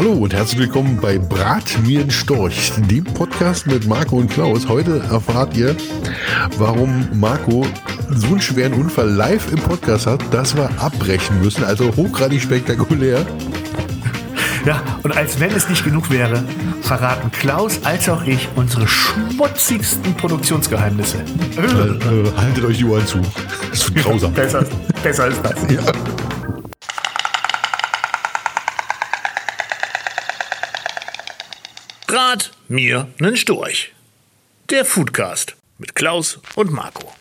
Hallo und herzlich willkommen bei Brat mir ein Storch, dem Podcast mit Marco und Klaus. Heute erfahrt ihr, warum Marco so einen schweren Unfall live im Podcast hat, dass wir abbrechen müssen. Also hochgradig spektakulär. Ja, und als wenn es nicht genug wäre, verraten Klaus als auch ich unsere schmutzigsten Produktionsgeheimnisse. Äh, äh, haltet euch die Ohren zu. Das ist grausam. besser, besser ist das. Ja. Rat mir nen Storch. Der Foodcast mit Klaus und Marco.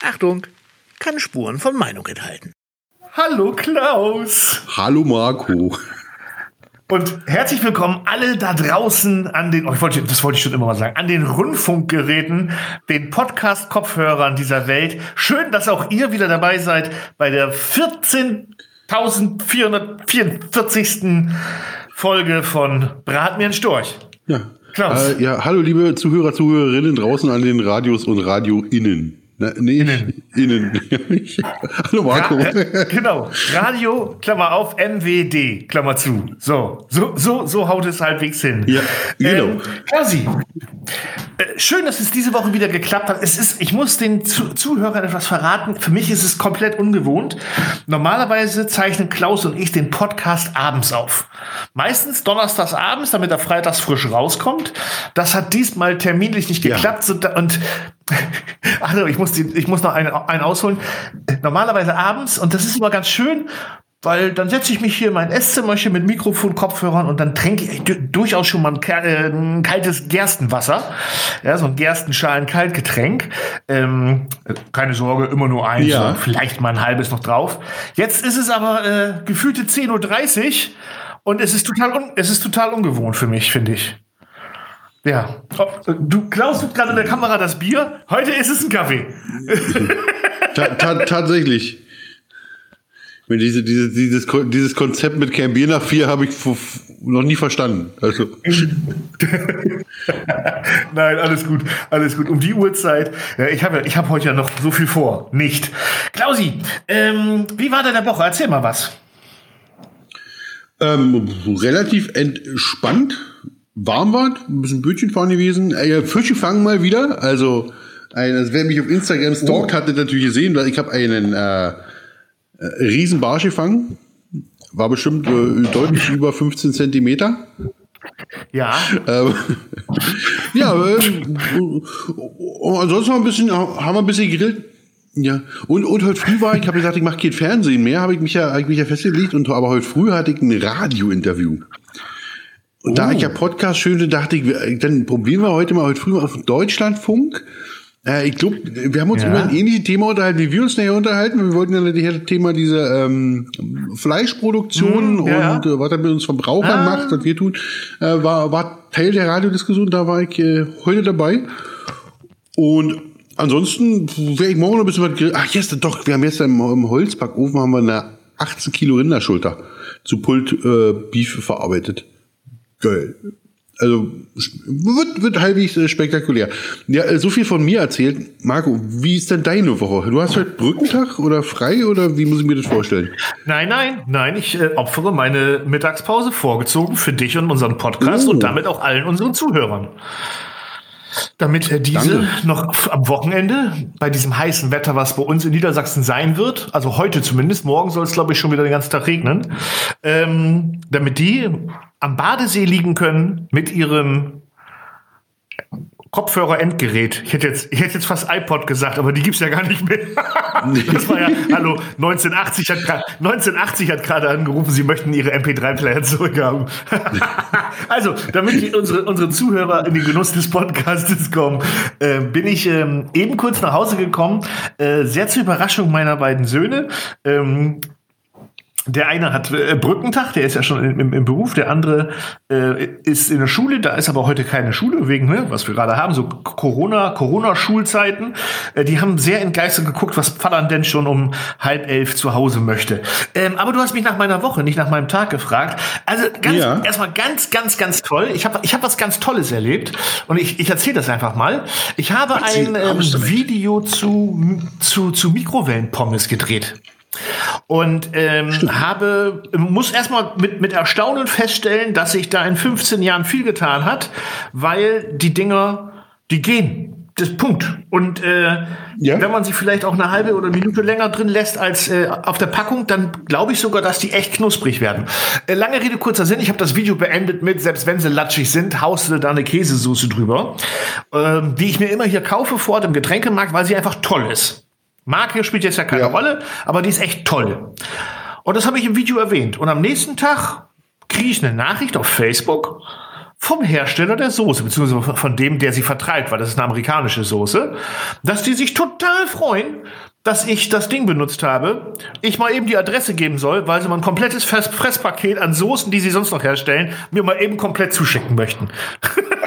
Achtung, kann Spuren von Meinung enthalten. Hallo Klaus. Hallo Marco. Und herzlich willkommen alle da draußen an den, oh, ich wollte, das wollte ich schon immer mal sagen, an den Rundfunkgeräten, den Podcast-Kopfhörern dieser Welt. Schön, dass auch ihr wieder dabei seid bei der 14.444. Folge von Brat mir ein Storch. Ja. Klaus. Äh, ja, hallo liebe Zuhörer, Zuhörerinnen draußen an den Radios und RadioInnen. Na, nee, innen. innen. Hallo Marco. Ra äh, genau. Radio, Klammer auf, MWD, Klammer zu. So, so, so, so haut es halbwegs hin. Ja, genau. Ähm, Kasi, äh, schön, dass es diese Woche wieder geklappt hat. Es ist, ich muss den Zu Zuhörern etwas verraten. Für mich ist es komplett ungewohnt. Normalerweise zeichnen Klaus und ich den Podcast abends auf. Meistens donnerstags abends, damit er freitags frisch rauskommt. Das hat diesmal terminlich nicht geklappt. Ja. Und also ich muss, die, ich muss noch einen, einen ausholen. Normalerweise abends, und das ist immer ganz schön, weil dann setze ich mich hier in mein Esszimmerchen mit Mikrofon, Kopfhörern und dann trinke ich durchaus schon mal ein, äh, ein kaltes Gerstenwasser. Ja, so ein Gerstenschalen-Kaltgetränk. Ähm, keine Sorge, immer nur eins, ja. vielleicht mal ein halbes noch drauf. Jetzt ist es aber äh, gefühlte 10.30 Uhr und es ist total, es ist total ungewohnt für mich, finde ich. Ja. Oh, du klaust gerade in der Kamera das Bier. Heute ist es ein Kaffee. ta ta tatsächlich. Diese, diese, dieses, dieses Konzept mit kein Bier nach vier habe ich noch nie verstanden. Also. Nein, alles gut, alles gut. Um die Uhrzeit. Ja, ich habe ich hab heute ja noch so viel vor. Nicht. Klausi, ähm, wie war deine Woche? Erzähl mal was. Ähm, relativ entspannt warm war, ein bisschen Bötchen fahren gewesen. Äh, Fische fangen mal wieder. Also, ein, wer mich auf Instagram stalkt, oh. hatte natürlich gesehen, weil ich habe einen äh, äh, riesen Barsch gefangen. War bestimmt äh, deutlich über 15 Zentimeter. Ja. Ähm, ja, äh, ansonsten haben wir ein bisschen, haben wir ein bisschen gegrillt. Ja, und, und heute früh war ich, habe gesagt, ich mache kein Fernsehen mehr, habe ich mich ja, hab ich mich ja festgelegt, und aber heute früh hatte ich ein Radio-Interview. Und oh. da ich ja. Podcast schön dachte ich, dann probieren wir heute mal heute früh auf Deutschlandfunk. Äh, ich glaube, wir haben uns ja. über ein ähnliches Thema unterhalten, wie wir uns nachher unterhalten. Wir wollten ja das Thema dieser ähm, Fleischproduktion mm, ja. und äh, was er mit uns Verbrauchern ah. macht, was wir tun, äh, war, war Teil der Radiodiskussion. Da war ich äh, heute dabei. Und ansonsten wäre ich morgen noch ein bisschen was. Ach, yes, doch, wir haben jetzt im, im Holzbackofen haben wir eine 18 Kilo Rinderschulter zu Pult äh, Beef verarbeitet geil. Also wird, wird halbwegs äh, spektakulär. Ja, äh, so viel von mir erzählt. Marco, wie ist denn deine Woche? Du hast heute Brückentag oder frei oder wie muss ich mir das vorstellen? Nein, nein, nein. Ich äh, opfere meine Mittagspause vorgezogen für dich und unseren Podcast oh. und damit auch allen unseren Zuhörern damit er diese Danke. noch am Wochenende bei diesem heißen Wetter, was bei uns in Niedersachsen sein wird, also heute zumindest, morgen soll es glaube ich schon wieder den ganzen Tag regnen, ähm, damit die am Badesee liegen können mit ihrem Kopfhörer-Endgerät. Ich hätte jetzt, ich hätte jetzt fast iPod gesagt, aber die gibt's ja gar nicht mehr. das war ja, hallo, 1980 hat, 1980 hat gerade angerufen, sie möchten ihre MP3-Player zurückhaben. also, damit die, unsere, unsere Zuhörer in den Genuss des Podcasts kommen, äh, bin ich ähm, eben kurz nach Hause gekommen, äh, sehr zur Überraschung meiner beiden Söhne. Ähm, der eine hat äh, Brückentag, der ist ja schon im, im Beruf, der andere äh, ist in der Schule, da ist aber heute keine Schule, wegen, ne, was wir gerade haben, so Corona, Corona-Schulzeiten. Äh, die haben sehr entgeistert geguckt, was Vater denn schon um halb elf zu Hause möchte. Ähm, aber du hast mich nach meiner Woche, nicht nach meinem Tag gefragt. Also ganz, ja. erstmal ganz, ganz, ganz toll. Ich habe ich hab was ganz Tolles erlebt und ich, ich erzähle das einfach mal. Ich habe ein ähm, Video zu, zu, zu Mikrowellenpommes gedreht. Und ähm, habe, muss erstmal mit, mit Erstaunen feststellen, dass sich da in 15 Jahren viel getan hat, weil die Dinger, die gehen. Das Punkt. Und äh, ja. wenn man sie vielleicht auch eine halbe oder Minute länger drin lässt als äh, auf der Packung, dann glaube ich sogar, dass die echt knusprig werden. Äh, lange Rede, kurzer Sinn. Ich habe das Video beendet mit, selbst wenn sielatschig sind, haust du da eine Käsesoße drüber, äh, die ich mir immer hier kaufe vor dem Getränkemarkt, weil sie einfach toll ist. Marke spielt jetzt ja keine ja. Rolle, aber die ist echt toll. Und das habe ich im Video erwähnt. Und am nächsten Tag kriege ich eine Nachricht auf Facebook vom Hersteller der Soße, beziehungsweise von dem, der sie vertreibt, weil das ist eine amerikanische Soße, dass die sich total freuen, dass ich das Ding benutzt habe, ich mal eben die Adresse geben soll, weil sie mal ein komplettes Fresspaket an Soßen, die sie sonst noch herstellen, mir mal eben komplett zuschicken möchten.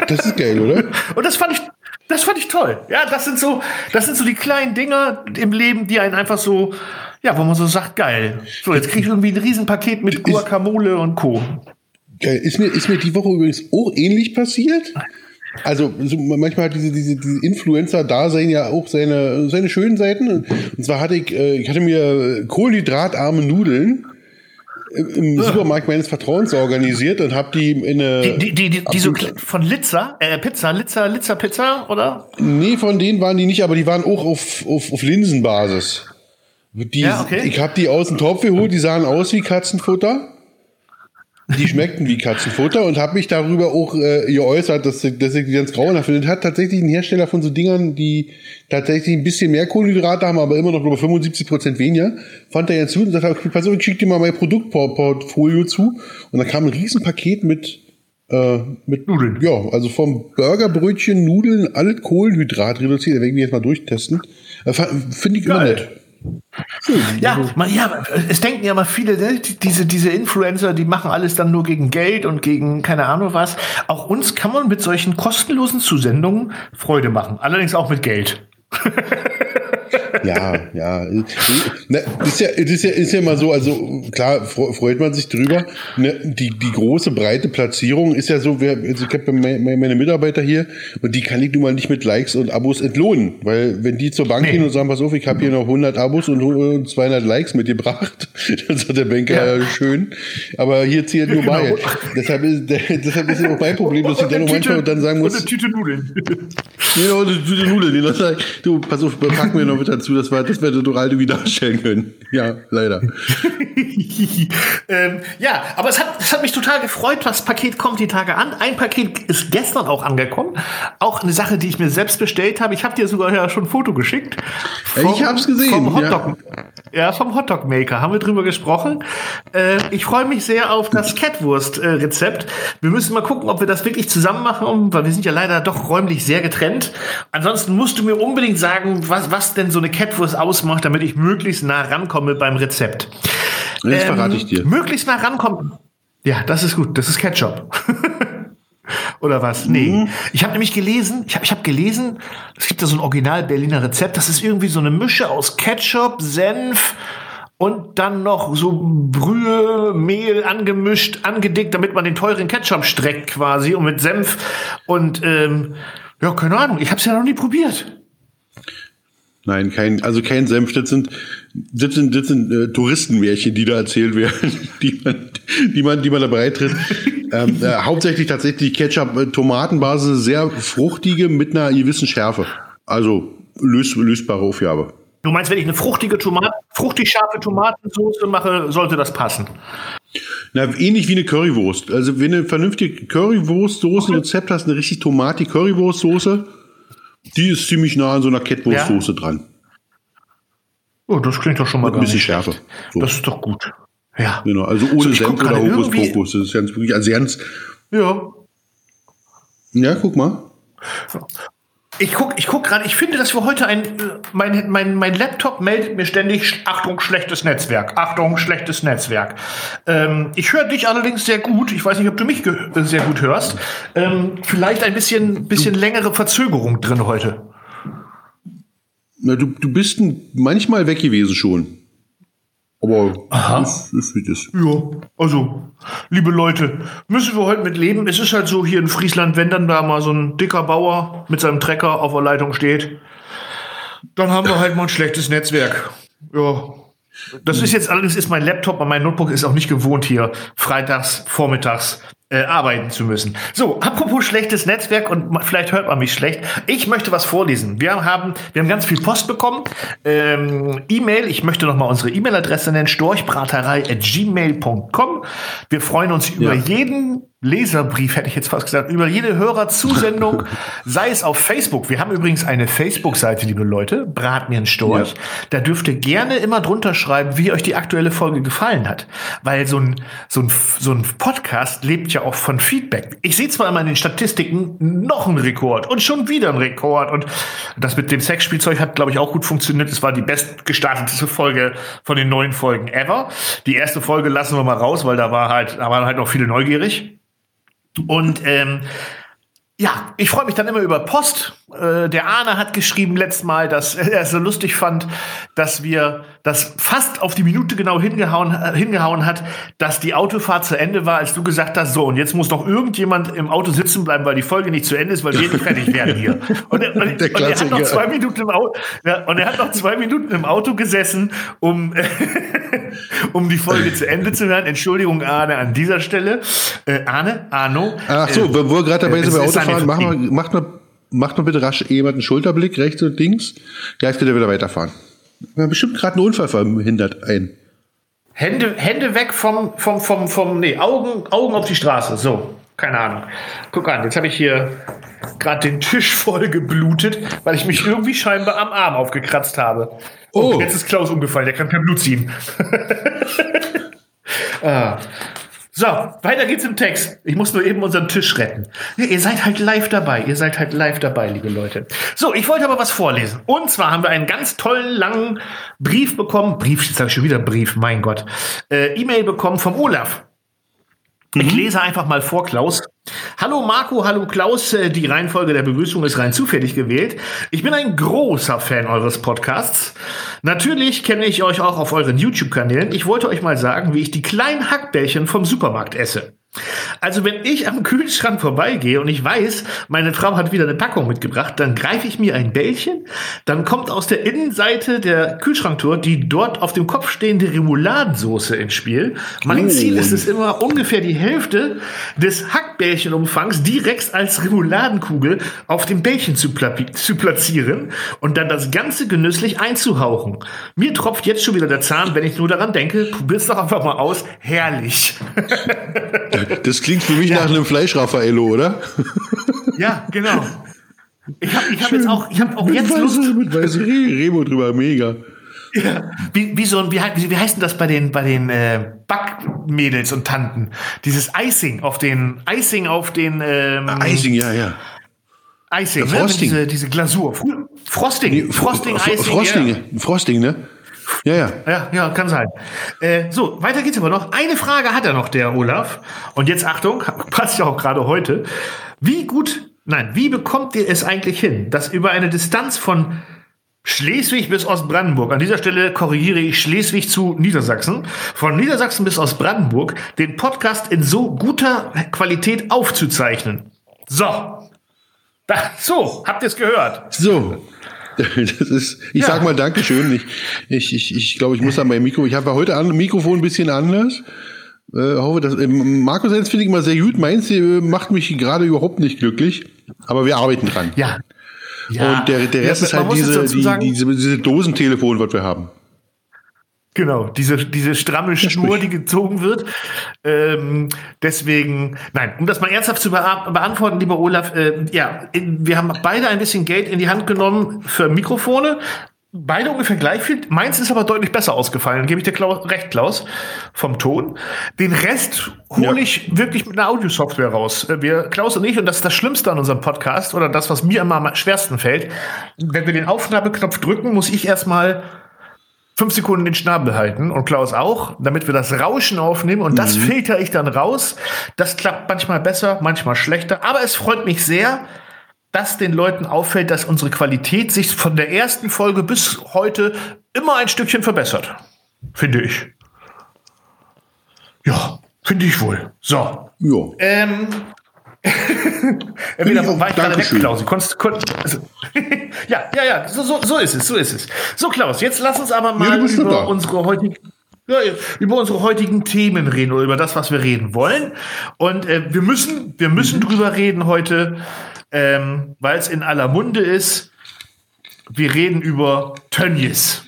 Das ist geil, oder? Und das fand ich, das fand ich toll. Ja, das sind so, das sind so die kleinen Dinger im Leben, die einen einfach so, ja, wo man so sagt, geil. So, jetzt kriege ich irgendwie ein Riesenpaket mit Guacamole und Co. Ist mir, ist mir die Woche übrigens auch ähnlich passiert. Also so manchmal hat diese, diese, diese Influencer-Dasein ja auch seine, seine schönen Seiten. Und zwar hatte ich, äh, ich hatte mir kohlenhydratarme Nudeln im Supermarkt meines Vertrauens organisiert und habe die in eine. Die, die, die, die so von Litzer, äh, Pizza, Litzer, Litzer Pizza, oder? Nee, von denen waren die nicht, aber die waren auch auf, auf, auf Linsenbasis. Die, ja, okay. Ich habe die aus dem Topf geholt, die sahen aus wie Katzenfutter. Die schmeckten wie Katzenfutter und habe mich darüber auch äh, geäußert, dass, dass ich die ganz grauenhaft finde. Hat tatsächlich ein Hersteller von so Dingern, die tatsächlich ein bisschen mehr Kohlenhydrate haben, aber immer noch über 75 Prozent weniger, fand er ja zu und sagte, okay, pass auf, ich schicke dir mal mein Produktportfolio zu. Und dann kam ein Riesenpaket mit äh, mit Nudeln. Ja, also vom Burgerbrötchen, Nudeln, alles Kohlenhydrat reduziert. Da werden wir jetzt mal durchtesten. Äh, Finde ich immer nett. Ja, man, ja, es denken ja mal viele, ne, diese, diese Influencer, die machen alles dann nur gegen Geld und gegen keine Ahnung was. Auch uns kann man mit solchen kostenlosen Zusendungen Freude machen. Allerdings auch mit Geld. ja, ja. Ne, ist ja, ist ja, ist ja mal so, also klar freut man sich drüber. Ne, die, die große, breite Platzierung ist ja so, wer, also ich habe meine Mitarbeiter hier und die kann ich nun mal nicht mit Likes und Abos entlohnen, weil wenn die zur Bank nee. gehen und sagen, pass auf, ich habe hier noch 100 Abos und 200 Likes mitgebracht, dann sagt der Banker, ja. schön, aber hier zählt nur genau. bei. Deshalb ist, deshalb ist auch mein Problem, dass ich dann noch manchmal dann sagen muss. Und eine Tüte Nudeln. Genau, eine Tüte Nudeln. Du, pass auf, pack mir noch mit dazu, das war, das wäre total irgendwie darstellen können. Ja, leider. ähm, ja, aber es hat, es hat mich total gefreut. Das Paket kommt die Tage an. Ein Paket ist gestern auch angekommen. Auch eine Sache, die ich mir selbst bestellt habe. Ich habe dir sogar ja schon ein Foto geschickt. Vom, ich habe es gesehen. Vom Hotdog, ja. ja, vom Hotdog Maker haben wir drüber gesprochen. Äh, ich freue mich sehr auf das Catwurst-Rezept. Wir müssen mal gucken, ob wir das wirklich zusammen machen, weil wir sind ja leider doch räumlich sehr getrennt. Ansonsten musst du mir unbedingt sagen, was, was denn so eine Catwurst ausmacht, damit ich möglichst nah rankomme beim Rezept. Das ähm, verrate ich dir. Möglichst nah rankommen. Ja, das ist gut. Das ist Ketchup. Oder was? Nee. Mhm. Ich habe nämlich gelesen, ich habe ich hab gelesen, es gibt da so ein Original Berliner Rezept, das ist irgendwie so eine Mische aus Ketchup, Senf und dann noch so Brühe, Mehl angemischt, angedickt, damit man den teuren Ketchup streckt quasi und mit Senf und ähm, ja, keine Ahnung, ich habe es ja noch nie probiert. Nein, kein, also kein Senf. Das sind, das sind, das sind äh, Touristenmärchen, die da erzählt werden, die man, die man, die man da breitritt. ähm, äh, hauptsächlich tatsächlich Ketchup-Tomatenbasis, sehr fruchtige mit einer gewissen Schärfe. Also lös, lösbare Aufgabe. Du meinst, wenn ich eine fruchtige Tomate, fruchtig scharfe Tomatensauce mache, sollte das passen? Na, ähnlich wie eine Currywurst. Also, wenn du eine vernünftige Currywurst-Soße-Rezept hast, eine richtig tomatige Currywurst-Soße, die ist ziemlich nah an so einer Kettwurstsoße ja? dran. Oh, das klingt doch schon mal Mit ein bisschen Schärfe. So. Das ist doch gut. Ja. Genau, also ohne so, Senf oder Hokuspokus. Das ist ganz wirklich, also ganz. Ja. Ja, guck mal. Ich guck, ich guck gerade, ich finde, dass wir heute ein, mein, mein, mein Laptop meldet mir ständig, Achtung, schlechtes Netzwerk, Achtung, schlechtes Netzwerk. Ähm, ich höre dich allerdings sehr gut. Ich weiß nicht, ob du mich sehr gut hörst. Ähm, vielleicht ein bisschen, bisschen längere Verzögerung drin heute. Na, du, du bist manchmal weg gewesen schon. Aber Aha. das ist wie das. Ja, also, liebe Leute, müssen wir heute mit leben. Es ist halt so hier in Friesland, wenn dann da mal so ein dicker Bauer mit seinem Trecker auf der Leitung steht, dann haben wir halt mal ein schlechtes Netzwerk. Ja. Das ist jetzt allerdings ist mein Laptop und mein Notebook ist auch nicht gewohnt hier freitags vormittags äh, arbeiten zu müssen. So, apropos schlechtes Netzwerk und vielleicht hört man mich schlecht. Ich möchte was vorlesen. Wir haben, wir haben ganz viel Post bekommen. Ähm, E-Mail, ich möchte noch mal unsere E-Mail-Adresse nennen, storchbraterei.gmail.com. Wir freuen uns ja. über jeden Leserbrief, hätte ich jetzt fast gesagt, über jede Hörerzusendung, sei es auf Facebook. Wir haben übrigens eine Facebook-Seite, liebe Leute, Brat mir einen Storch. Ja. Da dürft ihr gerne immer drunter schreiben, wie euch die aktuelle Folge gefallen hat. Weil so ein, so ein, so ein Podcast lebt ja auch von Feedback. Ich sehe zwar immer in den Statistiken noch einen Rekord und schon wieder einen Rekord. Und das mit dem Sexspielzeug hat, glaube ich, auch gut funktioniert. Es war die bestgestartetste Folge von den neuen Folgen ever. Die erste Folge lassen wir mal raus, weil da war halt, da waren halt noch viele neugierig. Und ähm, ja, ich freue mich dann immer über Post. Äh, der Arne hat geschrieben letztes Mal, dass er es so lustig fand, dass wir das fast auf die Minute genau hingehauen, äh, hingehauen hat, dass die Autofahrt zu Ende war, als du gesagt hast, so, und jetzt muss noch irgendjemand im Auto sitzen bleiben, weil die Folge nicht zu Ende ist, weil wir nicht fertig werden hier. Und, er, und, und er hat noch zwei Minuten im Auto, ja, und er hat noch zwei Minuten im Auto gesessen, um, um die Folge zu Ende zu hören. Entschuldigung, Arne, an dieser Stelle. Äh, Arne, Arno. Ach so, äh, wo wir gerade dabei sind bei Autofahren fahren, mach mal, macht mal, macht mal bitte rasch jemand einen Schulterblick, rechts und links. Ja, jetzt könnt ihr wieder weiterfahren. Wir haben bestimmt gerade einen Unfall verhindert ein. Hände, Hände weg vom, vom, vom, vom, nee, Augen, Augen auf die Straße. So, keine Ahnung. Guck an, jetzt habe ich hier gerade den Tisch voll geblutet, weil ich mich irgendwie scheinbar am Arm aufgekratzt habe. Oh, oh jetzt ist Klaus umgefallen, der kann kein Blut ziehen. ah. So, weiter geht's im Text. Ich muss nur eben unseren Tisch retten. Ja, ihr seid halt live dabei. Ihr seid halt live dabei, liebe Leute. So, ich wollte aber was vorlesen. Und zwar haben wir einen ganz tollen, langen Brief bekommen. Brief, jetzt sage ich schon wieder Brief, mein Gott. Äh, E-Mail bekommen vom Olaf. Ich mhm. lese einfach mal vor, Klaus. Hallo Marco, hallo Klaus. Äh, die Reihenfolge der Begrüßung ist rein zufällig gewählt. Ich bin ein großer Fan eures Podcasts. Natürlich kenne ich euch auch auf euren YouTube-Kanälen. Ich wollte euch mal sagen, wie ich die kleinen Hackbällchen vom Supermarkt esse. Also wenn ich am Kühlschrank vorbeigehe und ich weiß, meine Frau hat wieder eine Packung mitgebracht, dann greife ich mir ein Bällchen, dann kommt aus der Innenseite der Kühlschranktour die dort auf dem Kopf stehende Remouladensoße ins Spiel. Mein oh. Ziel ist es immer, ungefähr die Hälfte des Hackbällchenumfangs direkt als Remouladenkugel auf dem Bällchen zu, pla zu platzieren und dann das Ganze genüsslich einzuhauchen. Mir tropft jetzt schon wieder der Zahn, wenn ich nur daran denke, probier's doch einfach mal aus. Herrlich. Das klingt für mich ja. nach einem Fleisch-Raffaello, oder? Ja, genau. Ich habe hab jetzt auch, ich hab auch jetzt Weiße, Lust. Mit weißem Remo drüber, mega. Ja, wie, wie so wie, wie, wie heißt denn das bei den, bei den äh, Backmädels und Tanten? Dieses Icing auf den, Icing auf den. Ähm, Icing, ja, ja. Icing, ja, Frosting. Ne? Diese, diese Glasur. Frosting. Nee, Frosting, Icing. Frosting, ja. Frosting, ne? Ja, ja. Ja, ja, kann sein. Äh, so, weiter geht's aber noch. Eine Frage hat er noch, der Olaf. Und jetzt Achtung, passt ja auch gerade heute. Wie gut, nein, wie bekommt ihr es eigentlich hin, dass über eine Distanz von Schleswig bis Ostbrandenburg. An dieser Stelle korrigiere ich Schleswig zu Niedersachsen. Von Niedersachsen bis Ostbrandenburg den Podcast in so guter Qualität aufzuzeichnen. So. Da, so, habt ihr es gehört? So. Das ist, ich ja. sag mal Dankeschön. Ich, ich, ich, ich glaube, ich muss an mein Mikro. Ich habe heute an, Mikrofon ein bisschen anders. Äh, hoffe, dass äh, Markus Hens finde ich immer sehr gut. Meins äh, macht mich gerade überhaupt nicht glücklich. Aber wir arbeiten dran. Ja. ja. Und der, der Rest ja, ist halt diese, die, diese, diese Dosentelefon, was wir haben. Genau, diese, diese stramme Schnur, die gezogen wird. Ähm, deswegen, nein, um das mal ernsthaft zu beantworten, lieber Olaf, äh, ja, wir haben beide ein bisschen Geld in die Hand genommen für Mikrofone. beide ungefähr gleich viel. Meins ist aber deutlich besser ausgefallen. Dann gebe ich dir Klaus, recht, Klaus, vom Ton. Den Rest hole ja. ich wirklich mit einer Audiosoftware raus. Äh, wir, Klaus und ich, und das ist das Schlimmste an unserem Podcast oder das, was mir immer am schwersten fällt. Wenn wir den Aufnahmeknopf drücken, muss ich erstmal fünf Sekunden den Schnabel halten und Klaus auch, damit wir das Rauschen aufnehmen und mhm. das filter ich dann raus. Das klappt manchmal besser, manchmal schlechter, aber es freut mich sehr, dass den Leuten auffällt, dass unsere Qualität sich von der ersten Folge bis heute immer ein Stückchen verbessert. Finde ich. Ja, finde ich wohl. So. Ja. Ähm, Entweder war ich gerade weg, Klaus. Konntest, konntest, also, ja, ja, ja, so, so, so ist es, so ist es. So, Klaus, jetzt lass uns aber mal ja, über unsere heutigen, ja, über unsere heutigen Themen reden oder über das, was wir reden wollen. Und äh, wir müssen, wir müssen mhm. drüber reden heute, ähm, weil es in aller Munde ist. Wir reden über Tönnies.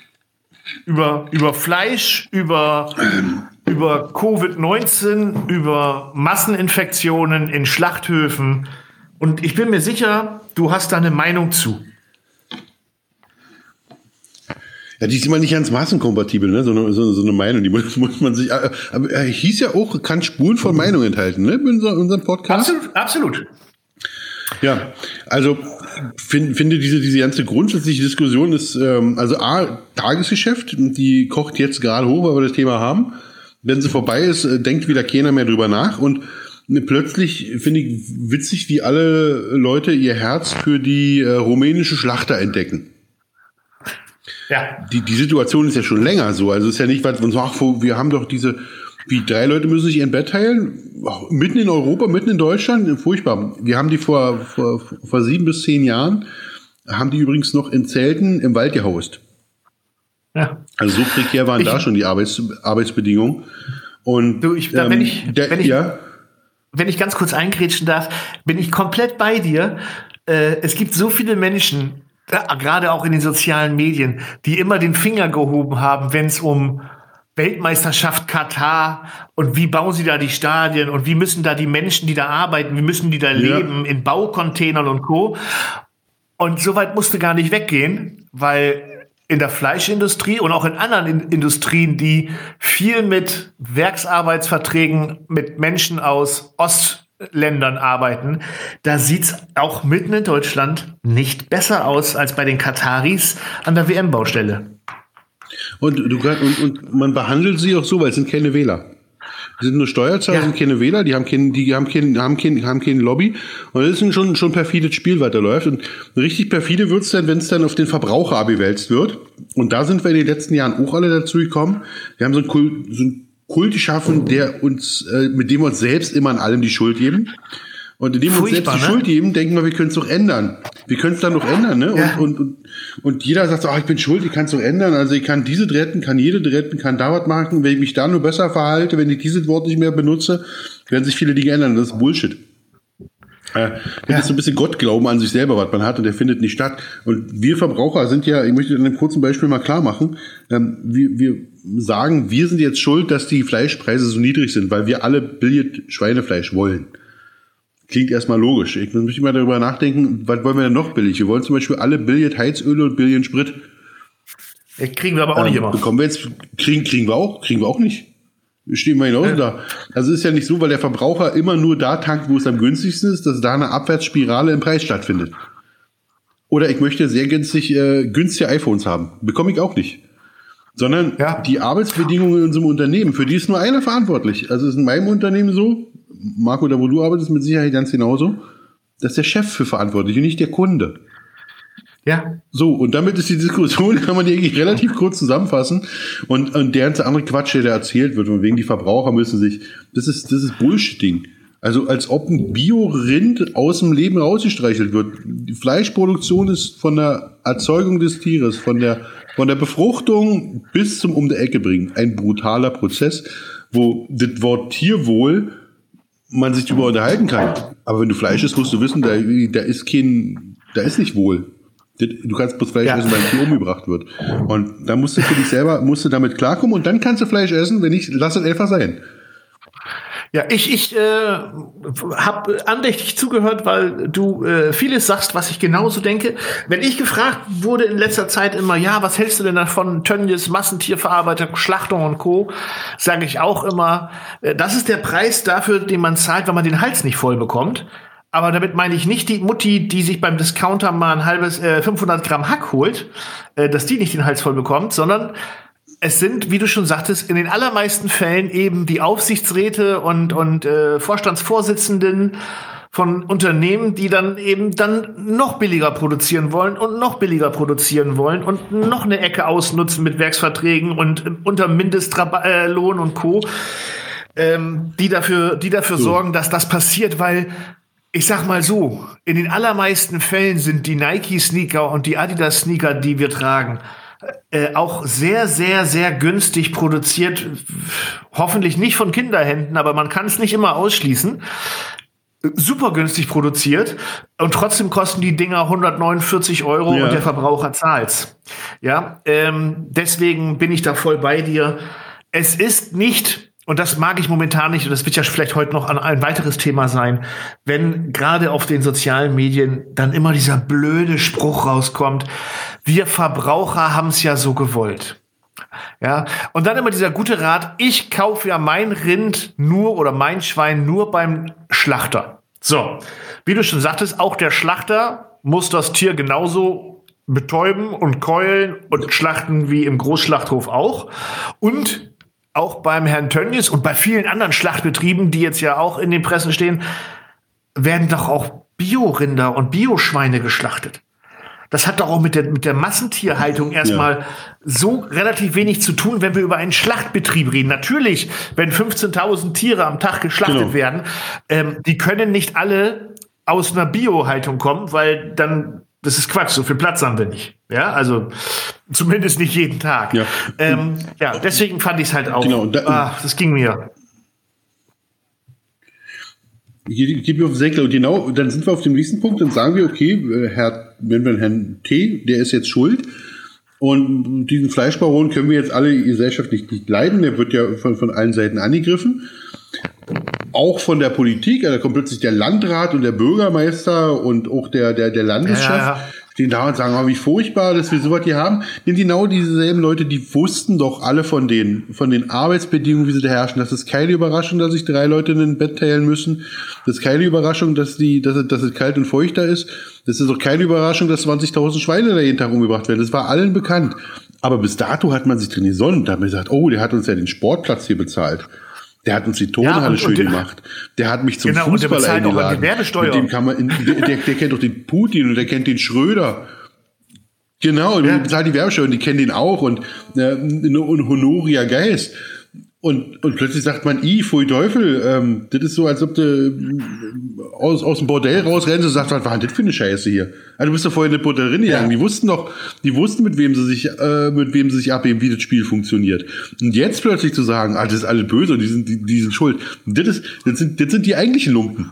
Über, über Fleisch, über ähm über Covid-19, über Masseninfektionen in Schlachthöfen. Und ich bin mir sicher, du hast da eine Meinung zu. Ja, die ist immer nicht ganz massenkompatibel, ne? so, eine, so, so eine Meinung. Die muss, muss man sich. Äh, aber er hieß ja auch, kann Spuren von Meinung enthalten, ne? In unserem Podcast. Absolut, absolut. Ja, also find, finde diese, diese ganze grundsätzliche Diskussion ist, ähm, also A, Tagesgeschäft, die kocht jetzt gerade hoch, weil wir das Thema haben wenn sie vorbei ist, äh, denkt wieder keiner mehr drüber nach und äh, plötzlich finde ich witzig, wie alle Leute ihr Herz für die äh, rumänische Schlachter entdecken. Ja. Die, die Situation ist ja schon länger so. Also ist ja nicht, was man sagt, wir haben doch diese, wie drei Leute müssen sich ein Bett teilen, mitten in Europa, mitten in Deutschland, furchtbar. Wir haben die vor, vor, vor sieben bis zehn Jahren, haben die übrigens noch in Zelten im Wald gehaust. Ja. Also so prekär waren ich, da schon die Arbeits, Arbeitsbedingungen. Und du, ich, ähm, wenn, ich, der, wenn, ich, ja? wenn ich ganz kurz eingrätschen darf, bin ich komplett bei dir. Äh, es gibt so viele Menschen, äh, gerade auch in den sozialen Medien, die immer den Finger gehoben haben, wenn es um Weltmeisterschaft Katar und wie bauen sie da die Stadien und wie müssen da die Menschen, die da arbeiten, wie müssen die da ja. leben in Baucontainern und Co. Und so weit musste gar nicht weggehen, weil in der Fleischindustrie und auch in anderen Industrien, die viel mit Werksarbeitsverträgen mit Menschen aus Ostländern arbeiten, da sieht's auch mitten in Deutschland nicht besser aus als bei den Kataris an der WM-Baustelle. Und, du, und, und man behandelt sie auch so, weil es sind keine Wähler. Die sind nur Steuerzahler, ja. sind keine Wähler, die haben kein, die haben kein, haben kein, haben kein Lobby. Und das ist ein schon, schon perfides Spiel, was da läuft. Und richtig perfide wird's dann, wenn es dann auf den Verbraucher abgewälzt wird. Und da sind wir in den letzten Jahren auch alle dazu gekommen. Wir haben so einen Kult, so einen Kult geschaffen, der uns, äh, mit dem wir uns selbst immer an allem die Schuld geben. Und indem wir uns selbst die ne? Schuld geben, denken wir, wir können es doch ändern. Wir können es dann doch ändern, ne? Ja. Und, und, und jeder sagt so, ach, ich bin schuld, ich kann es doch ändern. Also ich kann diese retten, kann jede retten, kann da was machen. Wenn ich mich da nur besser verhalte, wenn ich dieses Wort nicht mehr benutze, werden sich viele Dinge ändern. Das ist Bullshit. Äh, das ja. ist so ein bisschen Gottglauben an sich selber, was man hat, und der findet nicht statt. Und wir Verbraucher sind ja, ich möchte in einem kurzen Beispiel mal klar machen, ähm, wir, wir sagen, wir sind jetzt schuld, dass die Fleischpreise so niedrig sind, weil wir alle Billet-Schweinefleisch wollen. Klingt erstmal logisch. Ich muss mich mal darüber nachdenken, was wollen wir denn noch billig? Wir wollen zum Beispiel alle Billiard Heizöle und Billion Sprit. Kriegen wir aber auch ähm, nicht immer. Bekommen wir jetzt, kriegen, kriegen wir auch, kriegen wir auch nicht. Stehen wir hinaus ja. da. Also ist ja nicht so, weil der Verbraucher immer nur da tankt, wo es am günstigsten ist, dass da eine Abwärtsspirale im Preis stattfindet. Oder ich möchte sehr günstig, äh, günstige iPhones haben. Bekomme ich auch nicht. Sondern ja. die Arbeitsbedingungen in unserem Unternehmen, für die ist nur einer verantwortlich. Also ist in meinem Unternehmen so, Marco, da wo du arbeitest, mit Sicherheit ganz genauso. Das ist der Chef für verantwortlich und nicht der Kunde. Ja. So, und damit ist die Diskussion, kann man die eigentlich relativ kurz zusammenfassen. Und, und der ganze andere Quatsch, der da erzählt wird, und wegen die Verbraucher müssen sich, das ist, das ist Bullshitting. Also als ob ein Bio-Rind aus dem Leben rausgestreichelt wird. Die Fleischproduktion ist von der Erzeugung des Tieres, von der, von der Befruchtung bis zum Um der Ecke bringen. Ein brutaler Prozess, wo das Wort Tierwohl man sich darüber unterhalten kann. Aber wenn du Fleisch isst, musst du wissen, da, da ist kein, da ist nicht wohl. Du kannst bloß Fleisch ja. essen, weil ein Tier umgebracht wird. Und da musst du für dich selber, musst du damit klarkommen und dann kannst du Fleisch essen, wenn nicht, lass es einfach sein. Ja, ich, ich äh, habe andächtig zugehört, weil du äh, vieles sagst, was ich genauso denke. Wenn ich gefragt wurde in letzter Zeit immer, ja, was hältst du denn davon, Tönnies, Massentierverarbeitung, Schlachtung und Co., sage ich auch immer, äh, das ist der Preis dafür, den man zahlt, wenn man den Hals nicht voll bekommt. Aber damit meine ich nicht die Mutti, die sich beim Discounter mal ein halbes äh, 500 Gramm Hack holt, äh, dass die nicht den Hals voll bekommt, sondern es sind, wie du schon sagtest, in den allermeisten Fällen eben die Aufsichtsräte und, und äh, Vorstandsvorsitzenden von Unternehmen, die dann eben dann noch billiger produzieren wollen und noch billiger produzieren wollen und noch eine Ecke ausnutzen mit Werksverträgen und äh, unter Mindestlohn äh, und Co., ähm, die dafür, die dafür so. sorgen, dass das passiert, weil ich sag mal so, in den allermeisten Fällen sind die Nike-Sneaker und die Adidas-Sneaker, die wir tragen, äh, auch sehr, sehr, sehr günstig produziert. Hoffentlich nicht von Kinderhänden, aber man kann es nicht immer ausschließen. Super günstig produziert und trotzdem kosten die Dinger 149 Euro ja. und der Verbraucher zahlt's. Ja, ähm, deswegen bin ich da voll bei dir. Es ist nicht und das mag ich momentan nicht, und das wird ja vielleicht heute noch ein weiteres Thema sein, wenn gerade auf den sozialen Medien dann immer dieser blöde Spruch rauskommt, wir Verbraucher haben es ja so gewollt. Ja, und dann immer dieser gute Rat, ich kaufe ja mein Rind nur oder mein Schwein nur beim Schlachter. So, wie du schon sagtest, auch der Schlachter muss das Tier genauso betäuben und keulen und schlachten wie im Großschlachthof auch. Und auch beim Herrn Tönnies und bei vielen anderen Schlachtbetrieben, die jetzt ja auch in den Pressen stehen, werden doch auch Biorinder und Bioschweine geschlachtet. Das hat doch auch mit der, mit der Massentierhaltung erstmal ja. so relativ wenig zu tun, wenn wir über einen Schlachtbetrieb reden. Natürlich, wenn 15.000 Tiere am Tag geschlachtet genau. werden, ähm, die können nicht alle aus einer Biohaltung kommen, weil dann das ist Quatsch, so viel Platz haben wir nicht. Ja, also zumindest nicht jeden Tag. Ja, ähm, ja deswegen fand ich es halt auch. Genau, da, ah, das ging mir. Ich gebe mir auf den Senkel. Und genau, dann sind wir auf dem nächsten Punkt und sagen wir, okay, äh, Herr, wenn wir Herrn T., der ist jetzt schuld. Und diesen Fleischbaron können wir jetzt alle gesellschaftlich nicht leiden. Der wird ja von, von allen Seiten angegriffen auch von der Politik, also da kommt plötzlich der Landrat und der Bürgermeister und auch der, der, der Landeschef, ja, ja. Stehen da und sagen, oh, wie furchtbar, dass wir sowas hier haben. Denn genau dieselben Leute, die wussten doch alle von den, von den Arbeitsbedingungen, wie sie da herrschen. Das ist keine Überraschung, dass sich drei Leute in ein Bett teilen müssen. Das ist keine Überraschung, dass, die, dass, es, dass es kalt und feuchter ist. Das ist auch keine Überraschung, dass 20.000 Schweine da jeden Tag umgebracht werden. Das war allen bekannt. Aber bis dato hat man sich drin gesonnen. Da hat man gesagt, oh, der hat uns ja den Sportplatz hier bezahlt. Der hat uns die Turnhalle ja, und, schön und gemacht. Der hat mich zum genau, Fußball eingeladen. Mit dem kann man in, der, der, kennt doch den Putin und der kennt den Schröder. Genau, ja. bezahlt die Werbesteuer und die kennen den auch und, äh, und Honoria Geist. Und, und plötzlich sagt man, i, pfui Teufel, ähm, das ist so, als ob du äh, aus, aus dem Bordell rausrennst und sagst, was war denn das für eine Scheiße hier? Also du bist doch vorher in der Bordellerin gegangen. Ja. Die wussten doch, die wussten, mit wem sie sich, äh, mit wem sie sich abheben, wie das Spiel funktioniert. Und jetzt plötzlich zu sagen, ah, das ist alles böse und die sind, die, die sind schuld. Das, ist, das, sind, das sind die eigentlichen Lumpen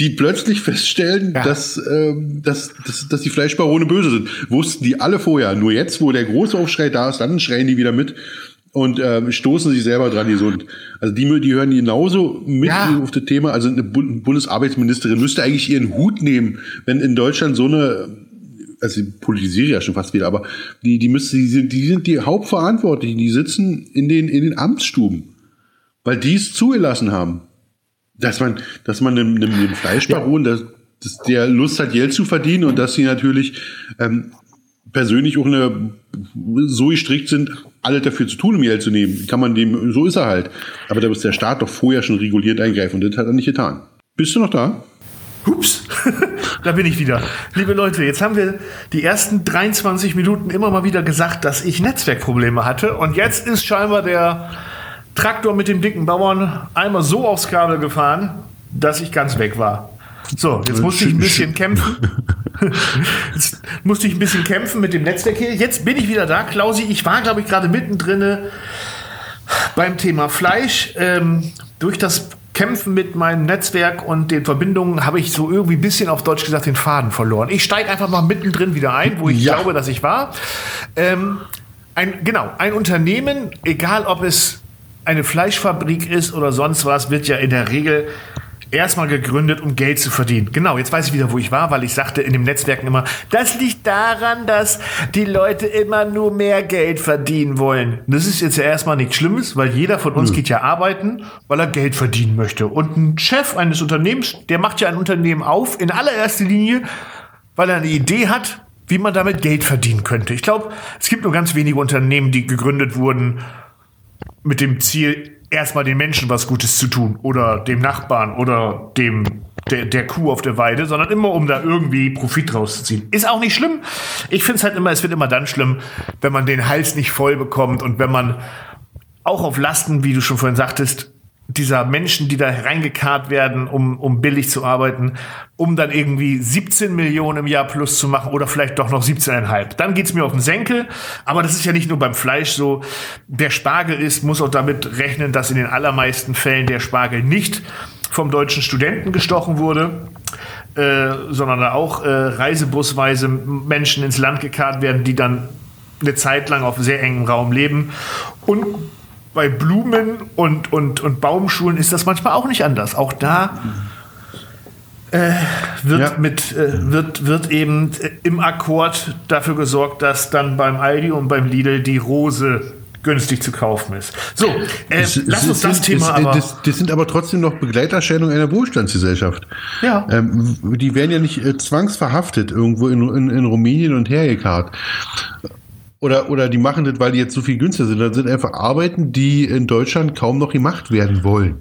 die plötzlich feststellen, ja. dass, ähm, dass, dass, dass die Fleischbarone böse sind. Wussten die alle vorher. Nur jetzt, wo der große Aufschrei da ist, dann schreien die wieder mit und ähm, stoßen sich selber dran gesund. Also die, die hören genauso mit ja. auf das Thema. Also eine Bundesarbeitsministerin müsste eigentlich ihren Hut nehmen, wenn in Deutschland so eine also ich politisiere ja schon fast wieder, aber die, die müssen, die sind, die sind die Hauptverantwortlichen, die sitzen in den, in den Amtsstuben, weil die es zugelassen haben, dass man, dass man einem, einem, einem Fleischbaron, ja. dass, dass der Lust hat, Geld zu verdienen und dass sie natürlich ähm, persönlich auch eine, so gestrickt sind, alle dafür zu tun, um Geld zu nehmen. Kann man dem, so ist er halt. Aber da muss der Staat doch vorher schon reguliert eingreifen und das hat er nicht getan. Bist du noch da? Hups, da bin ich wieder. Liebe Leute, jetzt haben wir die ersten 23 Minuten immer mal wieder gesagt, dass ich Netzwerkprobleme hatte. Und jetzt ist scheinbar der Traktor mit dem dicken Bauern einmal so aufs Kabel gefahren, dass ich ganz weg war. So, jetzt musste ich ein bisschen kämpfen. Jetzt musste ich ein bisschen kämpfen mit dem Netzwerk hier. Jetzt bin ich wieder da, Klausi. Ich war, glaube ich, gerade mittendrin beim Thema Fleisch. Ähm, durch das Kämpfen mit meinem Netzwerk und den Verbindungen habe ich so irgendwie ein bisschen auf Deutsch gesagt den Faden verloren. Ich steige einfach mal mittendrin wieder ein, wo ich ja. glaube, dass ich war. Ähm, ein, genau, ein Unternehmen, egal ob es eine Fleischfabrik ist oder sonst was, wird ja in der Regel erstmal gegründet, um Geld zu verdienen. Genau, jetzt weiß ich wieder, wo ich war, weil ich sagte in den Netzwerken immer, das liegt daran, dass die Leute immer nur mehr Geld verdienen wollen. Das ist jetzt ja erstmal nichts Schlimmes, weil jeder von uns mhm. geht ja arbeiten, weil er Geld verdienen möchte. Und ein Chef eines Unternehmens, der macht ja ein Unternehmen auf, in allererster Linie, weil er eine Idee hat, wie man damit Geld verdienen könnte. Ich glaube, es gibt nur ganz wenige Unternehmen, die gegründet wurden mit dem Ziel, erstmal den Menschen was Gutes zu tun oder dem Nachbarn oder dem der, der Kuh auf der Weide, sondern immer um da irgendwie Profit rauszuziehen. Ist auch nicht schlimm. Ich finde es halt immer, es wird immer dann schlimm, wenn man den Hals nicht voll bekommt und wenn man auch auf Lasten, wie du schon vorhin sagtest, dieser Menschen, die da reingekarrt werden, um, um billig zu arbeiten, um dann irgendwie 17 Millionen im Jahr plus zu machen oder vielleicht doch noch 17,5. Dann geht's mir auf den Senkel. Aber das ist ja nicht nur beim Fleisch so. Der Spargel ist, muss auch damit rechnen, dass in den allermeisten Fällen der Spargel nicht vom deutschen Studenten gestochen wurde, äh, sondern da auch äh, reisebusweise Menschen ins Land gekarrt werden, die dann eine Zeit lang auf sehr engem Raum leben. Und bei Blumen und, und, und Baumschulen ist das manchmal auch nicht anders. Auch da äh, wird, ja. mit, äh, wird, wird eben im Akkord dafür gesorgt, dass dann beim Aldi und beim Lidl die Rose günstig zu kaufen ist. So, äh, es, lass uns das sind, Thema es, aber. Das, das, sind aber trotzdem noch Begleiterscheinungen einer Wohlstandsgesellschaft. Ja. Ähm, die werden ja nicht äh, zwangsverhaftet irgendwo in, in, in Rumänien und hergekarrt oder, oder die machen das, weil die jetzt so viel günstiger sind. Das sind einfach Arbeiten, die in Deutschland kaum noch gemacht werden wollen.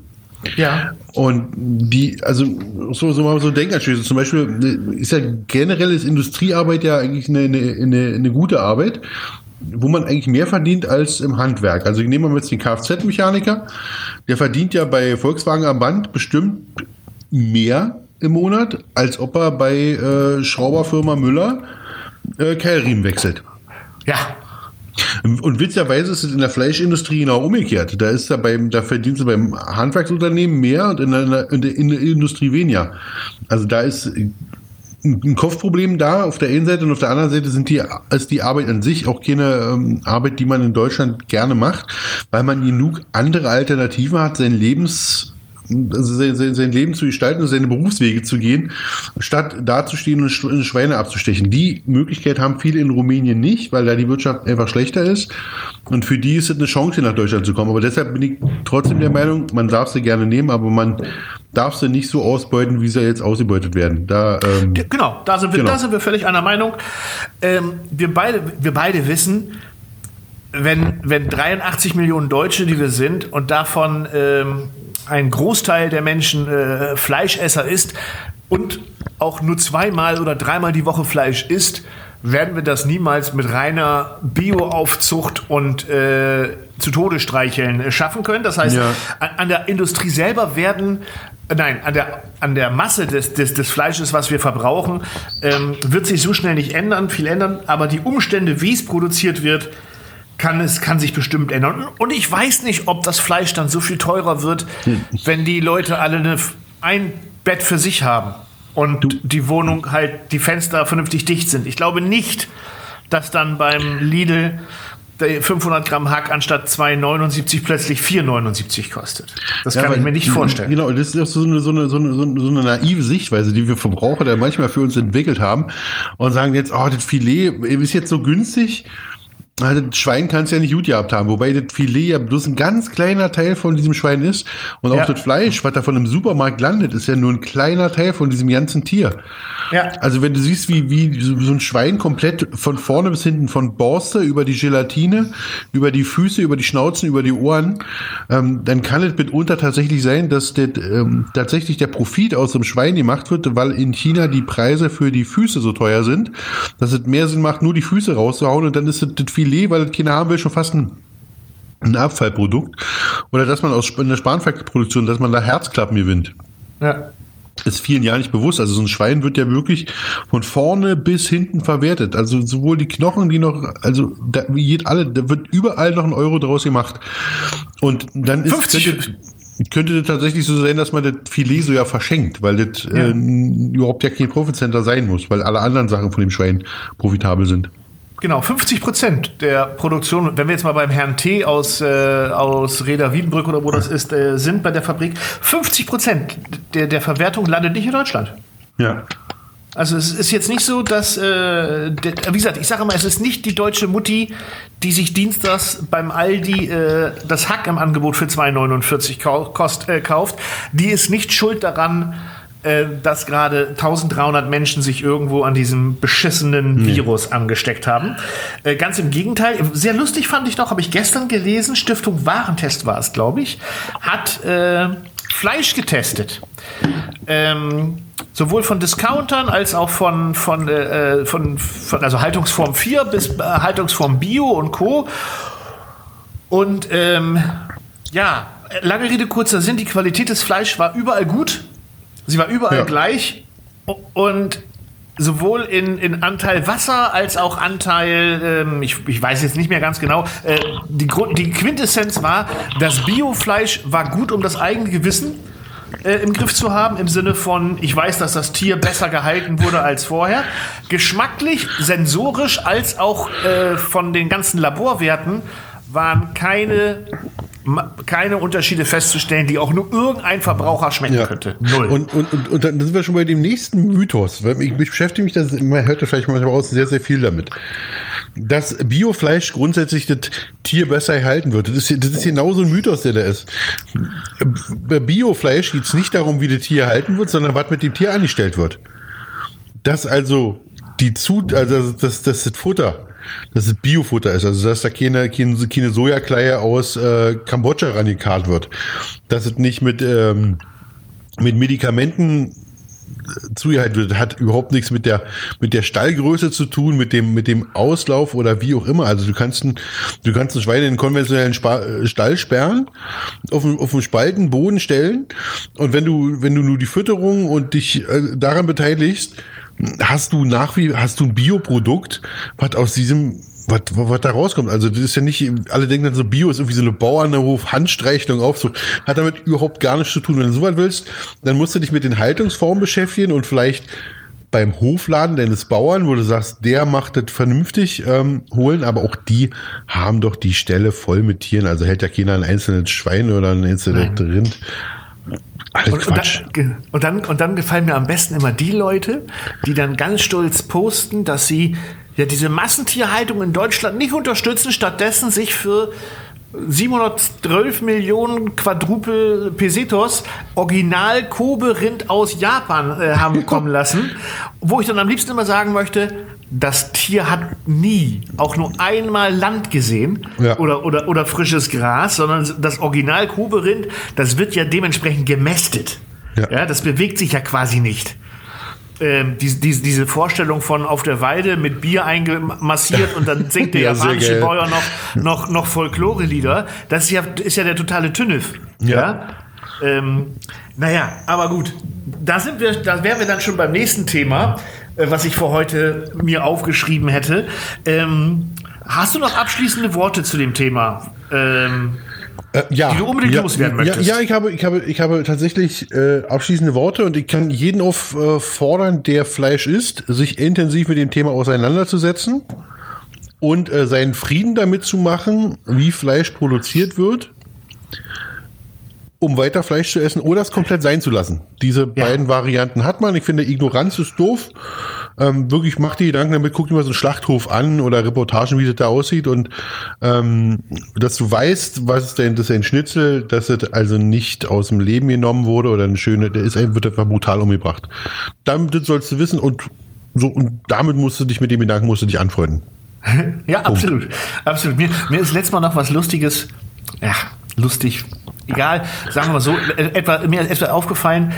Ja. Und die, also so, so mal so Denkanstöße. Zum Beispiel ist ja generell ist Industriearbeit ja eigentlich eine, eine, eine gute Arbeit, wo man eigentlich mehr verdient als im Handwerk. Also nehmen wir jetzt den Kfz-Mechaniker, der verdient ja bei Volkswagen am Band bestimmt mehr im Monat, als ob er bei äh, Schrauberfirma Müller äh, Keilriemen wechselt. Ja. Und witzigerweise ist es in der Fleischindustrie genau umgekehrt. Da ist da beim, da verdienst du beim Handwerksunternehmen mehr und in der, in der, in der Industrie weniger. Also da ist ein Kopfproblem da auf der einen Seite und auf der anderen Seite sind die, ist die Arbeit an sich auch keine ähm, Arbeit, die man in Deutschland gerne macht, weil man genug andere Alternativen hat, sein Lebens sein, sein, Leben zu gestalten und seine Berufswege zu gehen, statt dazustehen und Schweine abzustechen. Die Möglichkeit haben viele in Rumänien nicht, weil da die Wirtschaft einfach schlechter ist. Und für die ist es eine Chance, nach Deutschland zu kommen. Aber deshalb bin ich trotzdem der Meinung, man darf sie gerne nehmen, aber man darf sie nicht so ausbeuten, wie sie jetzt ausgebeutet werden. Da, ähm, genau, da sind, wir, genau. da sind wir völlig einer Meinung. Ähm, wir, beide, wir beide wissen, wenn, wenn 83 Millionen Deutsche, die wir sind, und davon ähm, ein Großteil der Menschen äh, Fleischesser ist und auch nur zweimal oder dreimal die Woche Fleisch isst, werden wir das niemals mit reiner Bioaufzucht und äh, zu Tode streicheln äh, schaffen können. Das heißt, ja. an, an, der Industrie selber werden, äh, nein, an der, an der Masse des, des, des Fleisches, was wir verbrauchen, ähm, wird sich so schnell nicht ändern, viel ändern, aber die Umstände, wie es produziert wird, kann es kann sich bestimmt ändern. Und ich weiß nicht, ob das Fleisch dann so viel teurer wird, wenn die Leute alle eine, ein Bett für sich haben und du. die Wohnung halt die Fenster vernünftig dicht sind. Ich glaube nicht, dass dann beim Lidl 500 Gramm Hack anstatt 2,79 plötzlich 4,79 kostet. Das ja, kann ich mir nicht vorstellen. Genau, das ist so eine, so, eine, so, eine, so eine naive Sichtweise, die wir Verbraucher da manchmal für uns entwickelt haben und sagen jetzt, oh, das Filet ist jetzt so günstig also das Schwein kannst du ja nicht gut gehabt haben, wobei das Filet ja bloß ein ganz kleiner Teil von diesem Schwein ist. Und auch ja. das Fleisch, was da von einem Supermarkt landet, ist ja nur ein kleiner Teil von diesem ganzen Tier. Ja. Also wenn du siehst, wie, wie so ein Schwein komplett von vorne bis hinten, von Borste über die Gelatine, über die Füße, über die Schnauzen, über die Ohren, ähm, dann kann es mitunter tatsächlich sein, dass das, ähm, tatsächlich der Profit aus dem Schwein gemacht wird, weil in China die Preise für die Füße so teuer sind, dass es mehr Sinn macht, nur die Füße rauszuhauen und dann ist das, das Filet, weil das keiner haben will, schon fast ein ein Abfallprodukt oder dass man aus in der Spanferkelproduktion, dass man da Herzklappen gewinnt. Ja ist vielen Jahren nicht bewusst. Also so ein Schwein wird ja wirklich von vorne bis hinten verwertet. Also sowohl die Knochen, die noch, also da, wie alle, da wird überall noch ein Euro draus gemacht. Und dann ist 50. Könnte, könnte das tatsächlich so sein, dass man das Filet so ja verschenkt, weil das ja. Äh, überhaupt ja kein Profitcenter sein muss, weil alle anderen Sachen von dem Schwein profitabel sind. Genau, 50 Prozent der Produktion, wenn wir jetzt mal beim Herrn T aus, äh, aus Reda Wiedenbrück oder wo das ist, äh, sind bei der Fabrik, 50 Prozent der, der Verwertung landet nicht in Deutschland. Ja. Also es ist jetzt nicht so, dass, äh, der, wie gesagt, ich sage immer, es ist nicht die deutsche Mutti, die sich dienstags beim Aldi äh, das Hack im Angebot für 2,49 kau äh, kauft. Die ist nicht schuld daran, äh, dass gerade 1300 Menschen sich irgendwo an diesem beschissenen Virus angesteckt haben. Äh, ganz im Gegenteil. Sehr lustig fand ich noch, habe ich gestern gelesen, Stiftung Warentest war es, glaube ich, hat äh, Fleisch getestet. Ähm, sowohl von Discountern als auch von, von, äh, von, von also Haltungsform 4 bis äh, Haltungsform Bio und Co. Und ähm, ja, lange Rede, kurzer Sinn, die Qualität des Fleisch war überall gut. Sie war überall ja. gleich. Und sowohl in, in Anteil Wasser als auch Anteil, ähm, ich, ich weiß jetzt nicht mehr ganz genau, äh, die, Grund, die Quintessenz war, das Biofleisch war gut um das eigene Gewissen äh, im Griff zu haben, im Sinne von, ich weiß, dass das Tier besser gehalten wurde als vorher. Geschmacklich, sensorisch als auch äh, von den ganzen Laborwerten waren keine, keine Unterschiede festzustellen, die auch nur irgendein Verbraucher schmecken ja. könnte. Null. Und, und, und, und dann sind wir schon bei dem nächsten Mythos, weil ich, beschäftige mich, das, man hört vielleicht manchmal aus, sehr, sehr viel damit. Dass Biofleisch grundsätzlich das Tier besser erhalten wird. Das ist, das ist genauso ein Mythos, der da ist. Bei Biofleisch geht es nicht darum, wie das Tier erhalten wird, sondern was mit dem Tier angestellt wird. Dass also die Zut, also das, das, das Futter dass es Biofutter ist. Also dass da keine, keine, keine Sojakleie aus äh, Kambodscha rangekarrt wird. Dass es nicht mit, ähm, mit Medikamenten zugehalten wird, hat überhaupt nichts mit der mit der Stallgröße zu tun, mit dem mit dem Auslauf oder wie auch immer. Also du kannst ein, du kannst ein Schwein in einen konventionellen Spa Stall sperren, auf einen, auf einen Spalten Boden stellen und wenn du wenn du nur die Fütterung und dich äh, daran beteiligst, hast du nach wie, hast du ein Bioprodukt, was aus diesem, was, was da rauskommt. Also das ist ja nicht, alle denken dann so, Bio ist irgendwie so eine Bauernhof, Handstreichelung, Aufzug. Hat damit überhaupt gar nichts zu tun. Wenn du so was willst, dann musst du dich mit den Haltungsformen beschäftigen und vielleicht beim Hofladen deines Bauern, wo du sagst, der macht das vernünftig, ähm, holen, aber auch die haben doch die Stelle voll mit Tieren. Also hält ja keiner ein einzelnes Schwein oder ein einzelnes Rind und. Und dann, und, dann, und dann gefallen mir am besten immer die Leute, die dann ganz stolz posten, dass sie ja diese Massentierhaltung in Deutschland nicht unterstützen, stattdessen sich für 712 Millionen Quadrupel Pesetos Original Kobe Rind aus Japan äh, haben kommen lassen, wo ich dann am liebsten immer sagen möchte, das Tier hat nie auch nur einmal Land gesehen ja. oder, oder, oder frisches Gras, sondern das Original Kobe Rind, das wird ja dementsprechend gemästet. Ja. ja das bewegt sich ja quasi nicht ähm, die, die, diese Vorstellung von auf der Weide mit Bier eingemassiert und dann singt der ja, japanische Bauer noch, noch, noch Folklore-Lieder. Das ist ja, ist ja der totale Tünnef. Ja. ja? Ähm, naja, aber gut. Da sind wir, da wären wir dann schon beim nächsten Thema, was ich für heute mir aufgeschrieben hätte. Ähm, hast du noch abschließende Worte zu dem Thema? Ähm, äh, ja, die du unbedingt ja, loswerden möchtest. Ja, ja, ich habe, ich habe, ich habe tatsächlich äh, abschließende Worte und ich kann jeden auffordern, der Fleisch isst, sich intensiv mit dem Thema auseinanderzusetzen und äh, seinen Frieden damit zu machen, wie Fleisch produziert wird, um weiter Fleisch zu essen oder es komplett sein zu lassen. Diese ja. beiden Varianten hat man. Ich finde, Ignoranz ist doof ähm, wirklich macht die Gedanken damit, guck dir mal so einen Schlachthof an oder Reportagen, wie das da aussieht und ähm, dass du weißt, was ist denn das ist ein Schnitzel, dass es also nicht aus dem Leben genommen wurde oder eine schöne, der ist wird einfach brutal umgebracht. Damit sollst du wissen und so und damit musst du dich mit dem Gedanken musst du dich anfreunden. ja, Punkt. absolut, absolut. Mir, mir ist letztes Mal noch was Lustiges, ja, lustig, egal, sagen wir mal so, etwa, mir ist etwa aufgefallen,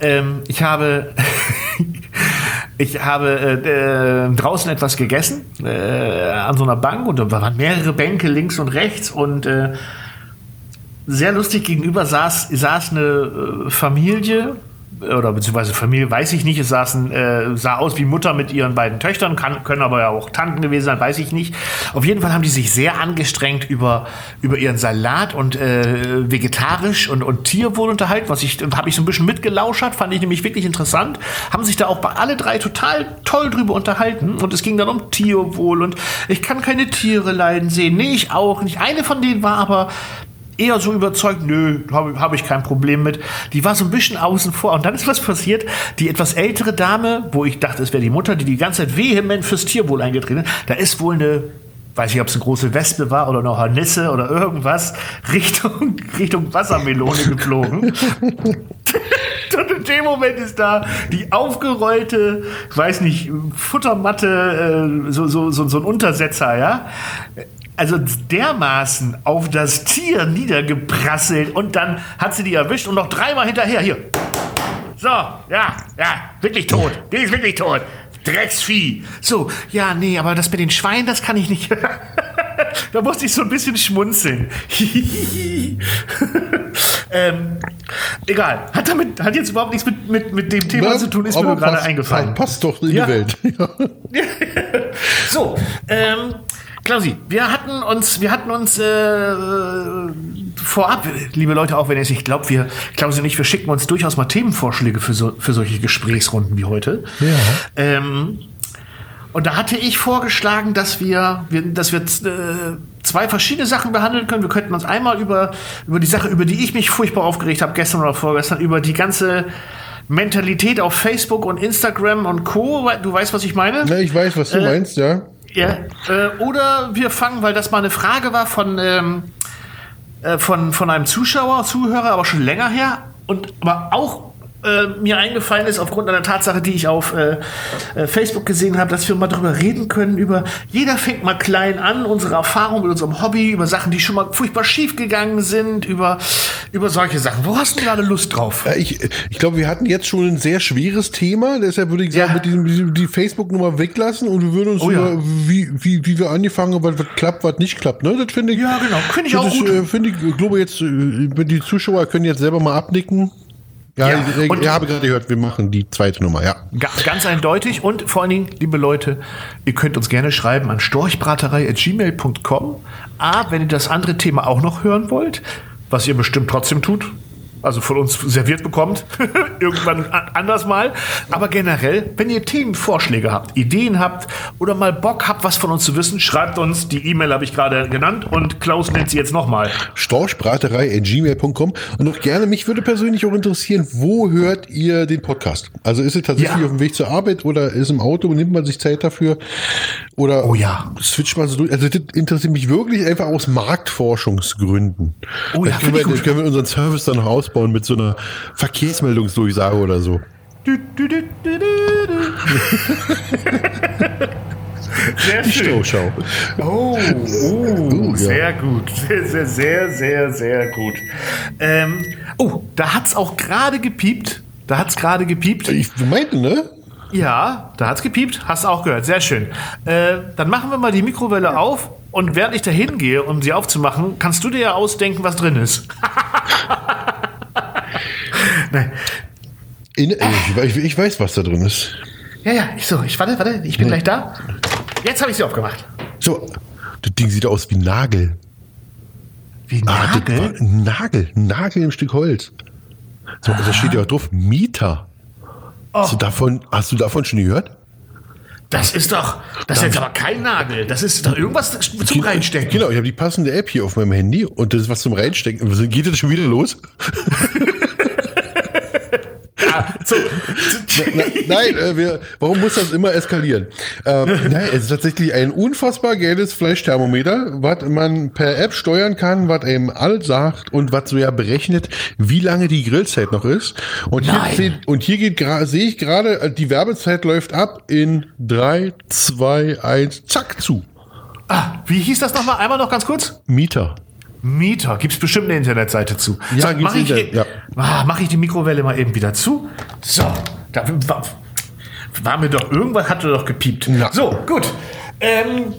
ähm, ich habe Ich habe äh, äh, draußen etwas gegessen äh, an so einer Bank und da waren mehrere Bänke links und rechts und äh, sehr lustig gegenüber saß, saß eine äh, Familie oder beziehungsweise Familie, weiß ich nicht. Es saßen, äh, sah aus wie Mutter mit ihren beiden Töchtern, kann, können aber ja auch Tanten gewesen sein, weiß ich nicht. Auf jeden Fall haben die sich sehr angestrengt über, über ihren Salat und äh, vegetarisch und, und Tierwohl unterhalten, was ich, habe ich so ein bisschen mitgelauschert, fand ich nämlich wirklich interessant. Haben sich da auch bei alle drei total toll drüber unterhalten und es ging dann um Tierwohl und ich kann keine Tiere leiden sehen. Nee, ich auch nicht. Eine von denen war aber eher so überzeugt, nö, habe hab ich kein Problem mit. Die war so ein bisschen außen vor. Und dann ist was passiert. Die etwas ältere Dame, wo ich dachte, es wäre die Mutter, die die ganze Zeit vehement fürs Tierwohl eingetreten ist, da ist wohl eine weiß nicht, ob es eine große Wespe war oder eine Hornisse oder irgendwas, Richtung, Richtung Wassermelone geflogen. Und in dem Moment ist da die aufgerollte, ich weiß nicht, Futtermatte, äh, so, so, so, so ein Untersetzer, ja also dermaßen auf das Tier niedergeprasselt und dann hat sie die erwischt und noch dreimal hinterher. Hier. So, ja, ja, wirklich tot. Die ist wirklich tot. Drecksvieh. So, ja, nee, aber das mit den Schweinen, das kann ich nicht. da musste ich so ein bisschen schmunzeln. ähm, egal. Hat damit, hat jetzt überhaupt nichts mit, mit, mit dem Thema ja, zu tun, ist mir gerade eingefallen. Passt doch in ja. die Welt. so, ähm, Klausi, wir hatten uns, wir hatten uns äh, vorab, liebe Leute, auch wenn ihr es nicht glaubt, wir, Klausi und ich, wir schicken uns durchaus mal Themenvorschläge für, so, für solche Gesprächsrunden wie heute. Ja. Ähm, und da hatte ich vorgeschlagen, dass wir, wir dass wir äh, zwei verschiedene Sachen behandeln können. Wir könnten uns einmal über, über die Sache, über die ich mich furchtbar aufgeregt habe, gestern oder vorgestern, über die ganze Mentalität auf Facebook und Instagram und Co. Du weißt, was ich meine? Ja, ich weiß, was du äh, meinst, ja. Ja, äh, oder wir fangen, weil das mal eine Frage war von, ähm, äh, von, von einem Zuschauer, Zuhörer, aber schon länger her. Und aber auch äh, mir eingefallen ist, aufgrund einer Tatsache, die ich auf äh, äh, Facebook gesehen habe, dass wir mal darüber reden können, über jeder fängt mal klein an, unsere Erfahrung mit unserem Hobby, über Sachen, die schon mal furchtbar schief gegangen sind, über, über solche Sachen. Wo hast du gerade Lust drauf? Ja, ich ich glaube, wir hatten jetzt schon ein sehr schwieriges Thema, deshalb würde ich sagen, ja. mit diesem, diesem die Facebook-Nummer weglassen und wir würden uns oh, über, ja. wie, wie, wie wir angefangen haben, was, was klappt, was nicht klappt. Ne? Das finde ich. Ja, genau. Finde ich auch ist, gut. Äh, finde ich, glaube jetzt, die Zuschauer können jetzt selber mal abnicken. Ja, ja. ich, ich, habe gerade gehört, wir machen die zweite Nummer, ja. Ganz eindeutig und vor allen Dingen, liebe Leute, ihr könnt uns gerne schreiben an storchbraterei.gmail.com. A, wenn ihr das andere Thema auch noch hören wollt, was ihr bestimmt trotzdem tut, also von uns serviert bekommt, irgendwann anders mal. Aber generell, wenn ihr Themenvorschläge habt, Ideen habt oder mal Bock habt, was von uns zu wissen, schreibt uns. Die E-Mail habe ich gerade genannt und Klaus nennt sie jetzt nochmal. Storchbraterei.gmail.com und noch gerne, mich würde persönlich auch interessieren, wo hört ihr den Podcast? Also ist es tatsächlich ja. auf dem Weg zur Arbeit oder ist im Auto, nimmt man sich Zeit dafür? Oder oh ja. switcht man so durch? Also das interessiert mich wirklich einfach aus Marktforschungsgründen. Oh ja, können wir, können wir unseren Service dann noch ausbauen mit so einer Verkehrsmeldungsdurchsage oder so. Sehr Die schön. Stauschau. Oh, oh, sehr gut. Sehr, sehr, sehr, sehr, sehr gut. Ähm, oh, da hat es auch gerade gepiept. Da hat es gerade gepiept. Ich meinte, ne? Ja, da hat es gepiept. Hast du auch gehört. Sehr schön. Äh, dann machen wir mal die Mikrowelle auf und während ich da hingehe, um sie aufzumachen, kannst du dir ja ausdenken, was drin ist. Nein. In, ich, ich, weiß, was da drin ist. Ja, ja, ich so, ich warte, warte, ich bin ja. gleich da. Jetzt habe ich sie aufgemacht. So, das Ding sieht aus wie Nagel. Wie Nagel? Ah, ein Nagel, ein Nagel im Stück Holz. So, da steht ja auch drauf, Mieter. Oh. Hast, du davon, hast du davon schon gehört? Das ist doch, das ist jetzt aber kein Nagel. Das ist doch irgendwas zum Reinstecken. Genau, ich habe die passende App hier auf meinem Handy und das ist was zum Reinstecken. Geht das schon wieder los? so. Na, nein, äh, wir, warum muss das immer eskalieren? Ähm, nein, es ist tatsächlich ein unfassbar geiles Fleischthermometer, was man per App steuern kann, was einem all sagt und was so ja berechnet, wie lange die Grillzeit noch ist. Und hier, seht, und hier geht sehe ich gerade, äh, die Werbezeit läuft ab in 3, 2, 1, zack, zu. Ah, wie hieß das nochmal? Einmal noch ganz kurz? Mieter. Mieter, gibt es bestimmt eine Internetseite zu. Ja, so, mache ich, ja. ah, mach ich die Mikrowelle mal eben wieder zu. So, da war, war mir doch, irgendwas hatte doch gepiept. Ja. So, gut. Ähm,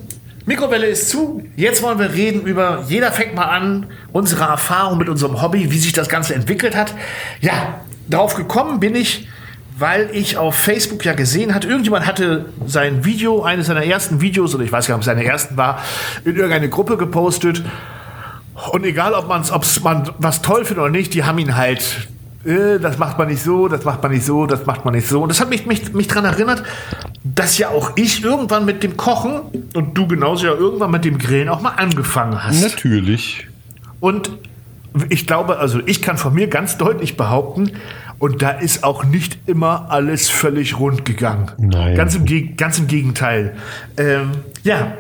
Mikrowelle ist zu. Jetzt wollen wir reden über, jeder fängt mal an, unsere Erfahrung mit unserem Hobby, wie sich das Ganze entwickelt hat. Ja, darauf gekommen bin ich, weil ich auf Facebook ja gesehen hatte, irgendjemand hatte sein Video, eines seiner ersten Videos, oder ich weiß gar nicht, ob es seine ersten war, in irgendeine Gruppe gepostet. Und egal, ob, man's, ob man was toll findet oder nicht, die haben ihn halt, äh, das macht man nicht so, das macht man nicht so, das macht man nicht so. Und das hat mich, mich, mich daran erinnert, dass ja auch ich irgendwann mit dem Kochen und du genauso ja irgendwann mit dem Grillen auch mal angefangen hast. Natürlich. Und ich glaube, also ich kann von mir ganz deutlich behaupten, und da ist auch nicht immer alles völlig rund gegangen. Nein. Ganz im, ganz im Gegenteil. Ähm, ja.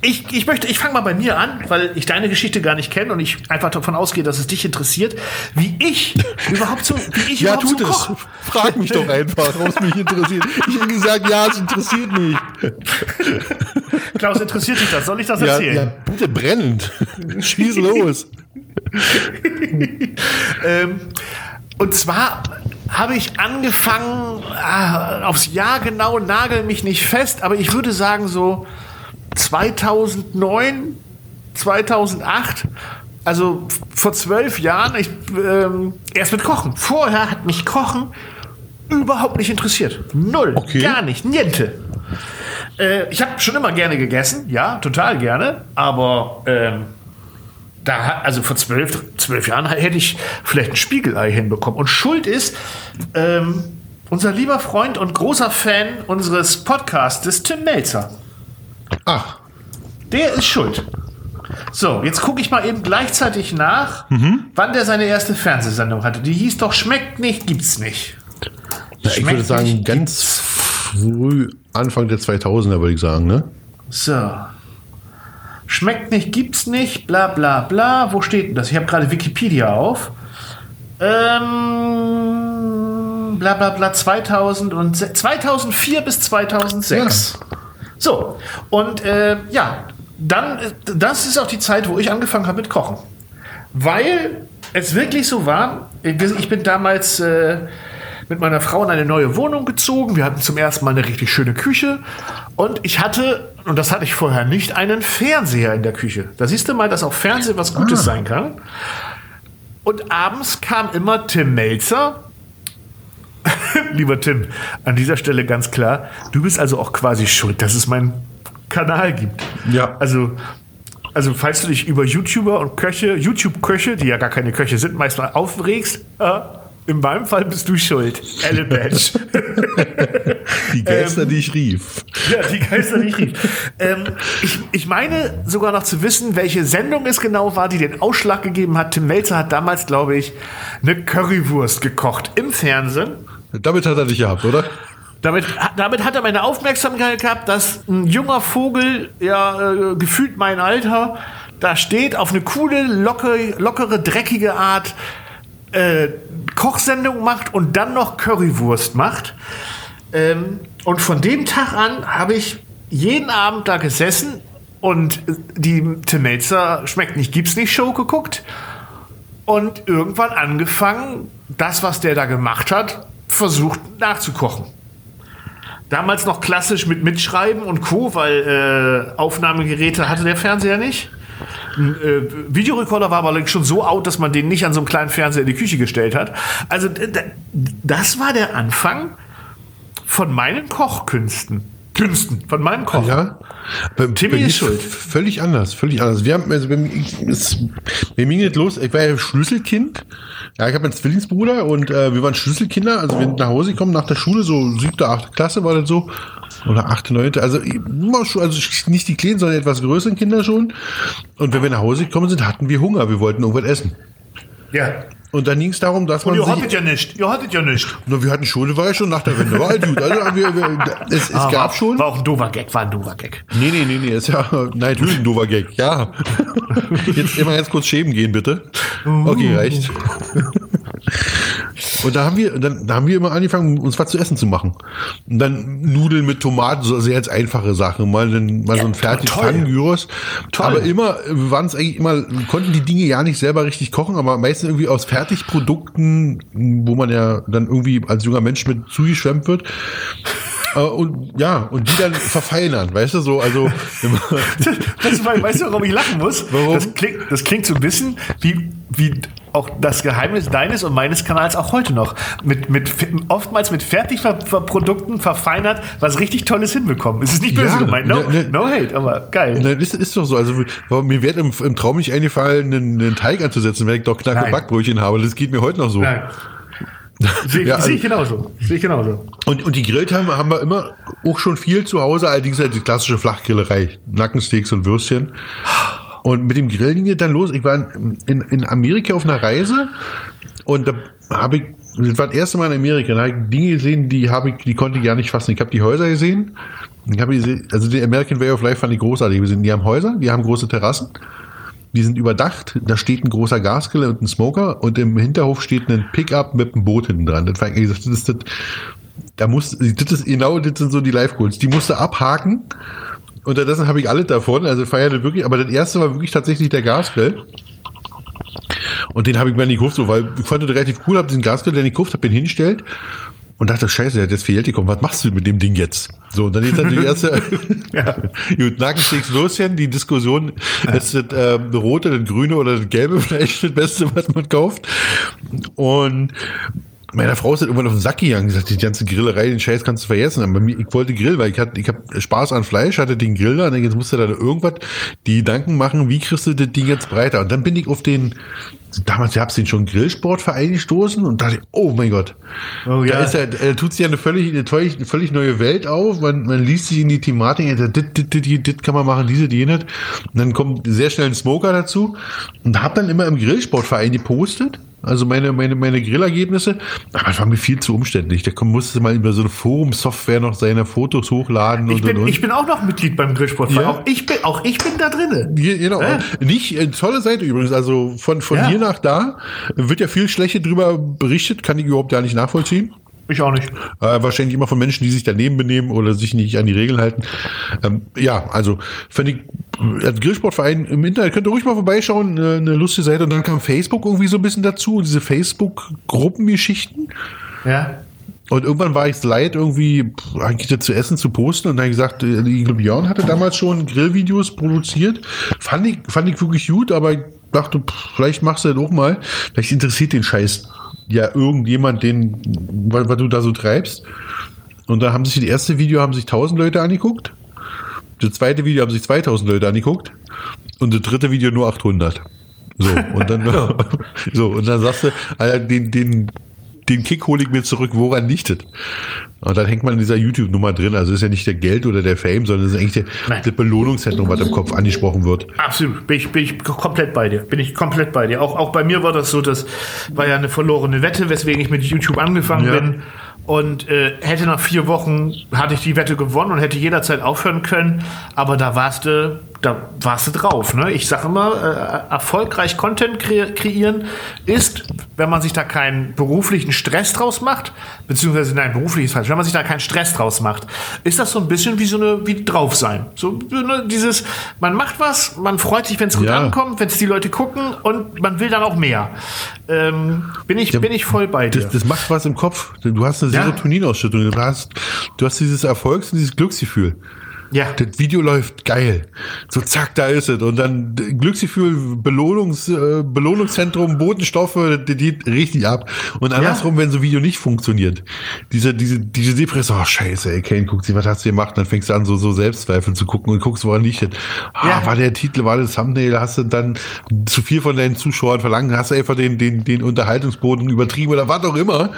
Ich, ich möchte, ich fange mal bei mir an, weil ich deine Geschichte gar nicht kenne und ich einfach davon ausgehe, dass es dich interessiert, wie ich überhaupt so, wie ich ja, überhaupt tut so es. koche. Frag mich doch einfach, ob es mich interessiert. Ich habe gesagt, ja, es interessiert mich. Klaus, interessiert dich das? Soll ich das Ja, erzählen? ja, bitte brennend. Schieß los. Ähm, und zwar habe ich angefangen, ah, aufs Jahr genau, nagel mich nicht fest, aber ich würde sagen so 2009, 2008, also vor zwölf Jahren, ich, ähm, erst mit Kochen. Vorher hat mich Kochen überhaupt nicht interessiert. Null, Okay. gar nicht, niente. Äh, ich habe schon immer gerne gegessen, ja, total gerne, aber ähm, da, also vor zwölf, zwölf Jahren hätte ich vielleicht ein Spiegelei hinbekommen. Und schuld ist ähm, unser lieber Freund und großer Fan unseres Podcastes, Tim Melzer. Ach, Der ist schuld. So, jetzt gucke ich mal eben gleichzeitig nach, wann der seine erste Fernsehsendung hatte. Die hieß doch Schmeckt nicht, gibt's nicht. ja, ich würde sagen, nicht, ganz früh, Anfang der 2000er, würde ich sagen, ne? So. Schmeckt nicht, gibt's nicht, bla bla bla. Wo steht denn das? Ich habe gerade Wikipedia auf. Ähm, bla bla bla 2000 und 2004 bis 2006. So, und äh, ja, dann, das ist auch die Zeit, wo ich angefangen habe mit Kochen. Weil es wirklich so war, ich bin damals äh, mit meiner Frau in eine neue Wohnung gezogen. Wir hatten zum ersten Mal eine richtig schöne Küche. Und ich hatte, und das hatte ich vorher nicht, einen Fernseher in der Küche. Da siehst du mal, dass auch Fernsehen was Gutes sein kann. Und abends kam immer Tim Melzer. Lieber Tim, an dieser Stelle ganz klar, du bist also auch quasi schuld, dass es meinen Kanal gibt. Ja. Also, also falls du dich über YouTuber und Köche, YouTube-Köche, die ja gar keine Köche sind, meist mal aufregst, äh, in meinem Fall bist du schuld. Elle Badge. Die Geister, die ich rief. ja, die Geister nicht rief. Ähm, ich, ich meine sogar noch zu wissen, welche Sendung es genau war, die den Ausschlag gegeben hat. Tim Melzer hat damals, glaube ich, eine Currywurst gekocht im Fernsehen. Damit hat er dich gehabt, oder? Damit, damit hat er meine Aufmerksamkeit gehabt, dass ein junger Vogel, ja, äh, gefühlt mein Alter, da steht auf eine coole, lockere, lockere dreckige Art äh, Kochsendung macht und dann noch Currywurst macht. Ähm, und von dem Tag an habe ich jeden Abend da gesessen und die Tim Melzer schmeckt nicht, gibt's nicht Show geguckt und irgendwann angefangen, das, was der da gemacht hat, versucht nachzukochen. Damals noch klassisch mit Mitschreiben und Co., weil äh, Aufnahmegeräte hatte der Fernseher nicht. Ein äh, Videorekorder war aber schon so out, dass man den nicht an so einem kleinen Fernseher in die Küche gestellt hat. Also das war der Anfang von meinen Kochkünsten. Künsten, von meinem Kochen. Ja. Bei, Timmy ist schuld. Völlig anders, völlig anders. Wir haben, also mir geht los, ich war ja Schlüsselkind. Ja, ich habe einen Zwillingsbruder und äh, wir waren Schlüsselkinder. Also wir sind nach Hause gekommen nach der Schule, so siebte, achte Klasse war das so. Oder achte, neunte. Also, schon, also nicht die kleinen, sondern etwas größeren Kinder schon. Und wenn wir nach Hause gekommen sind, hatten wir Hunger. Wir wollten irgendwas essen. Ja. Und dann ging es darum, dass Und man ihr hattet ja nicht. Ihr hattet ja nicht. Na, wir hatten Schule, war ja schon nach der Wende. War halt gut. Also, wir, wir, es, es Ah, gab war, schon... War auch ein doofer Gag, war ein doofer Gag. Nee, nee, nee, nee, ist ja nein, natürlich ein doofer Gag, ja. Jetzt immer ganz kurz schäben gehen, bitte. Okay, reicht. Und da haben wir, dann da haben wir immer angefangen, uns was zu essen zu machen. Und dann Nudeln mit Tomaten, so sehr als einfache Sachen. Mal, dann, mal so ein fertiges toll. Pfannengyros. Aber immer, waren es eigentlich immer, konnten die Dinge ja nicht selber richtig kochen, aber meistens irgendwie aus Fertigprodukten, wo man ja dann irgendwie als junger Mensch mit zugeschwemmt wird. Äh, und ja, und die dann verfeinern, weißt du, so, also. das, weißt du, warum ich lachen muss? Warum? Das klingt, das klingt so ein bisschen wie, wie auch das Geheimnis deines und meines Kanals auch heute noch. Mit, mit, oftmals mit Fertigprodukten verfeinert, was richtig Tolles hinbekommen. Es ist nicht böse ja, gemeint, no, ne, ne, no hate, aber geil. Ne, das ist doch so. Also mir wird im, im Traum nicht eingefallen, einen, einen Teig anzusetzen, wenn ich doch knacke Backbrötchen habe. Das geht mir heute noch so. Nein. Sehe ja, also, seh ich genauso. Sehe ich genauso. Und, und die Grillteile haben wir immer auch schon viel zu Hause, allerdings halt die klassische Flachgrillerei. Nackensteaks und Würstchen. Und mit dem Grillen es dann los. Ich war in, in Amerika auf einer Reise und da habe ich, das war das erste Mal in Amerika, da habe ich Dinge gesehen, die habe ich, die konnte ich gar nicht fassen. Ich habe die Häuser gesehen. Ich habe gesehen, also die American Way of Life fand ich großartig. Wir sind, die haben Häuser, die haben große Terrassen. Die sind überdacht, da steht ein großer Gasgrill und ein Smoker und im Hinterhof steht ein Pickup mit einem Boot hinten dran. Das war das ist das, da muss, das ist genau, das sind so die Live-Goals. Die musste abhaken. Unterdessen habe ich alles davon, also feierte wirklich, aber das erste war wirklich tatsächlich der Gasgrill. Und den habe ich mir nicht gekauft, so, weil ich fand das relativ cool, habe diesen Gasgrill, den ich gekauft habe, den hingestellt und dachte, scheiße, jetzt viel Geld gekommen, was machst du mit dem Ding jetzt? So, und dann ist dann die erste, ja. gut, Nackensteaks Loschen, die Diskussion, ja. ist das äh, rote, das grüne oder das gelbe Fleisch das Beste, was man kauft. Und meiner Frau ist halt irgendwann auf den Sack gegangen, gesagt, die ganze Grillerei, den Scheiß kannst du vergessen. Aber ich wollte grillen, weil ich hatte, ich habe Spaß an Fleisch, hatte den Grill da, und jetzt musste da irgendwas die Gedanken machen, wie kriegst du das Ding jetzt breiter? Und dann bin ich auf den, damals gab es den schon Grillsportverein gestoßen und dachte, oh mein Gott, oh, ja. da ist ja, da tut sich ja eine völlig, eine völlig, eine völlig neue Welt auf. Man, man liest sich in die Thematik, das, das, das, das kann man machen, diese, die nicht. Und dann kommt sehr schnell ein Smoker dazu und hab dann immer im Grillsportverein gepostet also meine, meine, meine Grillergebnisse. Aber es war mir viel zu umständlich. Da musste mal über so eine Forum-Software noch seine Fotos hochladen ich und, bin, und, und. Ich bin auch noch Mitglied beim Grillsport. Ja. Auch, ich bin, auch ich bin da drin. Genau. Äh? Nicht, tolle Seite übrigens. Also von, von ja. hier nach da wird ja viel Schlechte drüber berichtet. Kann ich überhaupt gar nicht nachvollziehen. Ich auch nicht. Äh, wahrscheinlich immer von Menschen, die sich daneben benehmen oder sich nicht an die Regeln halten. Ähm, ja, also finde ich, äh, Grillsportverein im Internet, könnt ihr ruhig mal vorbeischauen, äh, eine lustige Seite. Und dann kam Facebook irgendwie so ein bisschen dazu, diese Facebook-Gruppengeschichten. Ja. Und irgendwann war ich es leid, irgendwie eigentlich zu essen zu posten. Und dann habe ich gesagt, äh, ich glaube, Björn hatte damals schon Grillvideos produziert. Fand ich, fand ich wirklich gut, aber ich dachte, vielleicht machst du das auch mal. Vielleicht interessiert den Scheiß ja irgendjemand, den, was, was du da so treibst. Und da haben sich die erste Video haben sich 1000 Leute angeguckt. Das zweite Video haben sich 2000 Leute angeguckt. Und das dritte Video nur 800. So, und dann, so, und dann sagst du, den, den, den Kick hole ich mir zurück, woran liegt es? Und dann hängt man in dieser YouTube-Nummer drin. Also ist ja nicht der Geld oder der Fame, sondern es ist eigentlich der, das Belohnungszentrum, was im Kopf angesprochen wird. Absolut. Bin ich, bin ich komplett bei dir. Bin ich komplett bei dir. Auch, auch bei mir war das so, das war ja eine verlorene Wette, weswegen ich mit YouTube angefangen ja. bin. Und äh, hätte nach vier Wochen, hatte ich die Wette gewonnen und hätte jederzeit aufhören können. Aber da warst du da warst du drauf. Ne? Ich sage immer, äh, erfolgreich Content kre kreieren ist, wenn man sich da keinen beruflichen Stress draus macht, beziehungsweise nein, beruflich ist falsch, wenn man sich da keinen Stress draus macht, ist das so ein bisschen wie so eine, wie drauf sein. So ne, dieses, man macht was, man freut sich, wenn es gut ja. ankommt, wenn es die Leute gucken und man will dann auch mehr. Ähm, bin, ich, ja, bin ich voll bei dir. Das, das, macht was im Kopf. Du hast eine Serotoninausschüttung. Du hast, du hast dieses Erfolgs- und dieses Glücksgefühl. Ja. Das Video läuft geil. So zack, da ist es. Und dann Glücksgefühl, Belohnungs, äh, Belohnungszentrum, Botenstoffe, das geht richtig ab. Und andersrum, ja. wenn so ein Video nicht funktioniert. Diese, diese, diese Depression, oh scheiße, ey, Kane, guck sie, was hast du gemacht? dann fängst du an, so, so Selbstzweifel zu gucken und guckst, woran liegt das? Ah, ja. war der Titel, war das Thumbnail, hast du dann zu viel von deinen Zuschauern verlangt, hast du einfach den, den, den Unterhaltungsboden übertrieben oder was auch immer.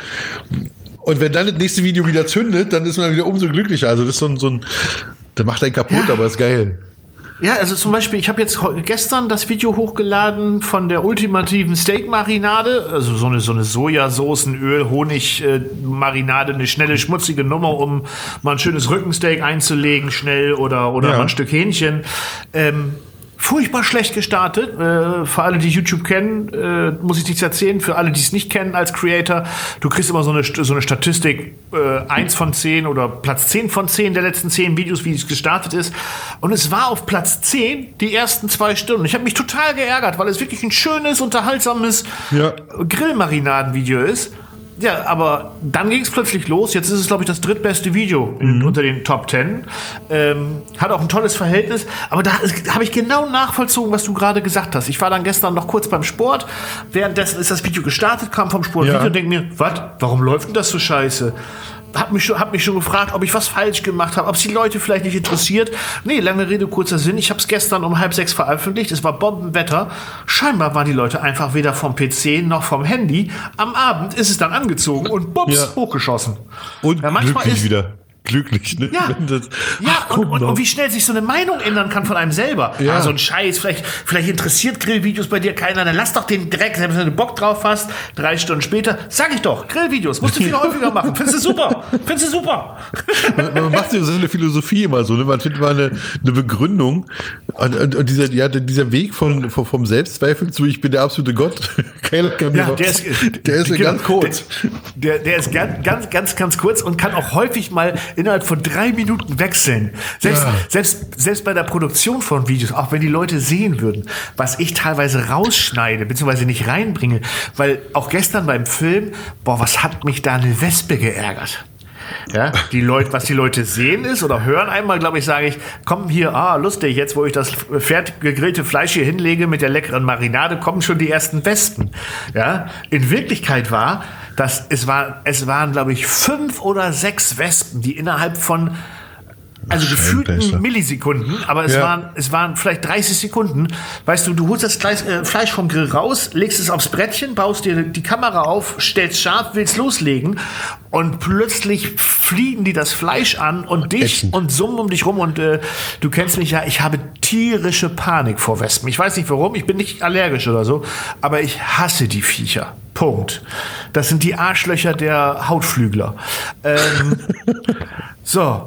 Und wenn dann das nächste Video wieder zündet, dann ist man wieder umso glücklicher. Also das ist so ein, so ein der macht einen kaputt, ja. aber ist geil. Ja, also zum Beispiel, ich habe jetzt gestern das Video hochgeladen von der ultimativen Steak-Marinade, also so eine, so eine Sojasoßen, Öl, Honig-Marinade, eine schnelle, schmutzige Nummer, um mal ein schönes Rückensteak einzulegen, schnell oder, oder ja. mal ein Stück Hähnchen. Ähm, furchtbar schlecht gestartet. Äh, für alle, die YouTube kennen, äh, muss ich nichts erzählen. Für alle, die es nicht kennen als Creator, du kriegst immer so eine, so eine Statistik, äh, 1 von 10 oder Platz 10 von 10 der letzten 10 Videos, wie es gestartet ist. Und es war auf Platz 10 die ersten zwei Stunden. Ich habe mich total geärgert, weil es wirklich ein schönes, unterhaltsames ja. Grillmarinaden-Video ist. Ja, aber dann ging es plötzlich los. Jetzt ist es, glaube ich, das drittbeste Video mhm. unter den Top Ten. Ähm, hat auch ein tolles Verhältnis. Aber da habe ich genau nachvollzogen, was du gerade gesagt hast. Ich war dann gestern noch kurz beim Sport. Währenddessen ist das Video gestartet, kam vom Sport ja. Video und denke mir, was, warum läuft denn das so scheiße? Hab mich, schon, hab mich schon gefragt, ob ich was falsch gemacht habe, ob es die Leute vielleicht nicht interessiert. Nee, lange Rede, kurzer Sinn. Ich habe es gestern um halb sechs veröffentlicht. Es war Bombenwetter. Scheinbar waren die Leute einfach weder vom PC noch vom Handy. Am Abend ist es dann angezogen und bums, ja. hochgeschossen. Und ja, manchmal ist, wieder glücklich, ne? Ja, das, ja ach, und, und, und, wie schnell sich so eine Meinung ändern kann von einem selber. Ja. Ah, so ein Scheiß, vielleicht, vielleicht interessiert Grillvideos bei dir keiner, dann lass doch den Dreck, selbst wenn du Bock drauf hast, drei Stunden später, sag ich doch, Grillvideos, musst du viel häufiger machen, findest du super, findest du super. Man, man macht ja so eine Philosophie immer so, ne? man findet mal eine, eine Begründung und, und, und, dieser, ja, dieser Weg von, von, vom Selbstzweifel zu, ich bin der absolute Gott, keiner kann ja, der ist, der ist genau, ganz kurz. Der, der, der ist ganz, ganz, ganz, ganz kurz und kann auch häufig mal innerhalb von drei Minuten wechseln. Selbst, ja. selbst, selbst bei der Produktion von Videos, auch wenn die Leute sehen würden, was ich teilweise rausschneide, beziehungsweise nicht reinbringe, weil auch gestern beim Film, boah, was hat mich da eine Wespe geärgert. Ja, die Leute, was die Leute sehen ist oder hören einmal, glaube ich, sage ich, komm hier, ah, lustig, jetzt wo ich das fertig gegrillte Fleisch hier hinlege mit der leckeren Marinade, kommen schon die ersten Wespen. Ja, in Wirklichkeit war, dass es war, es waren, glaube ich, fünf oder sechs Wespen, die innerhalb von also gefühlten Millisekunden, aber es, ja. waren, es waren vielleicht 30 Sekunden. Weißt du, du holst das äh, Fleisch vom Grill raus, legst es aufs Brettchen, baust dir die Kamera auf, stellst scharf, willst loslegen und plötzlich fliegen die das Fleisch an und dich Essen. und summen um dich rum und äh, du kennst mich ja, ich habe tierische Panik vor Wespen. Ich weiß nicht warum, ich bin nicht allergisch oder so, aber ich hasse die Viecher. Punkt. Das sind die Arschlöcher der Hautflügler. Ähm, so,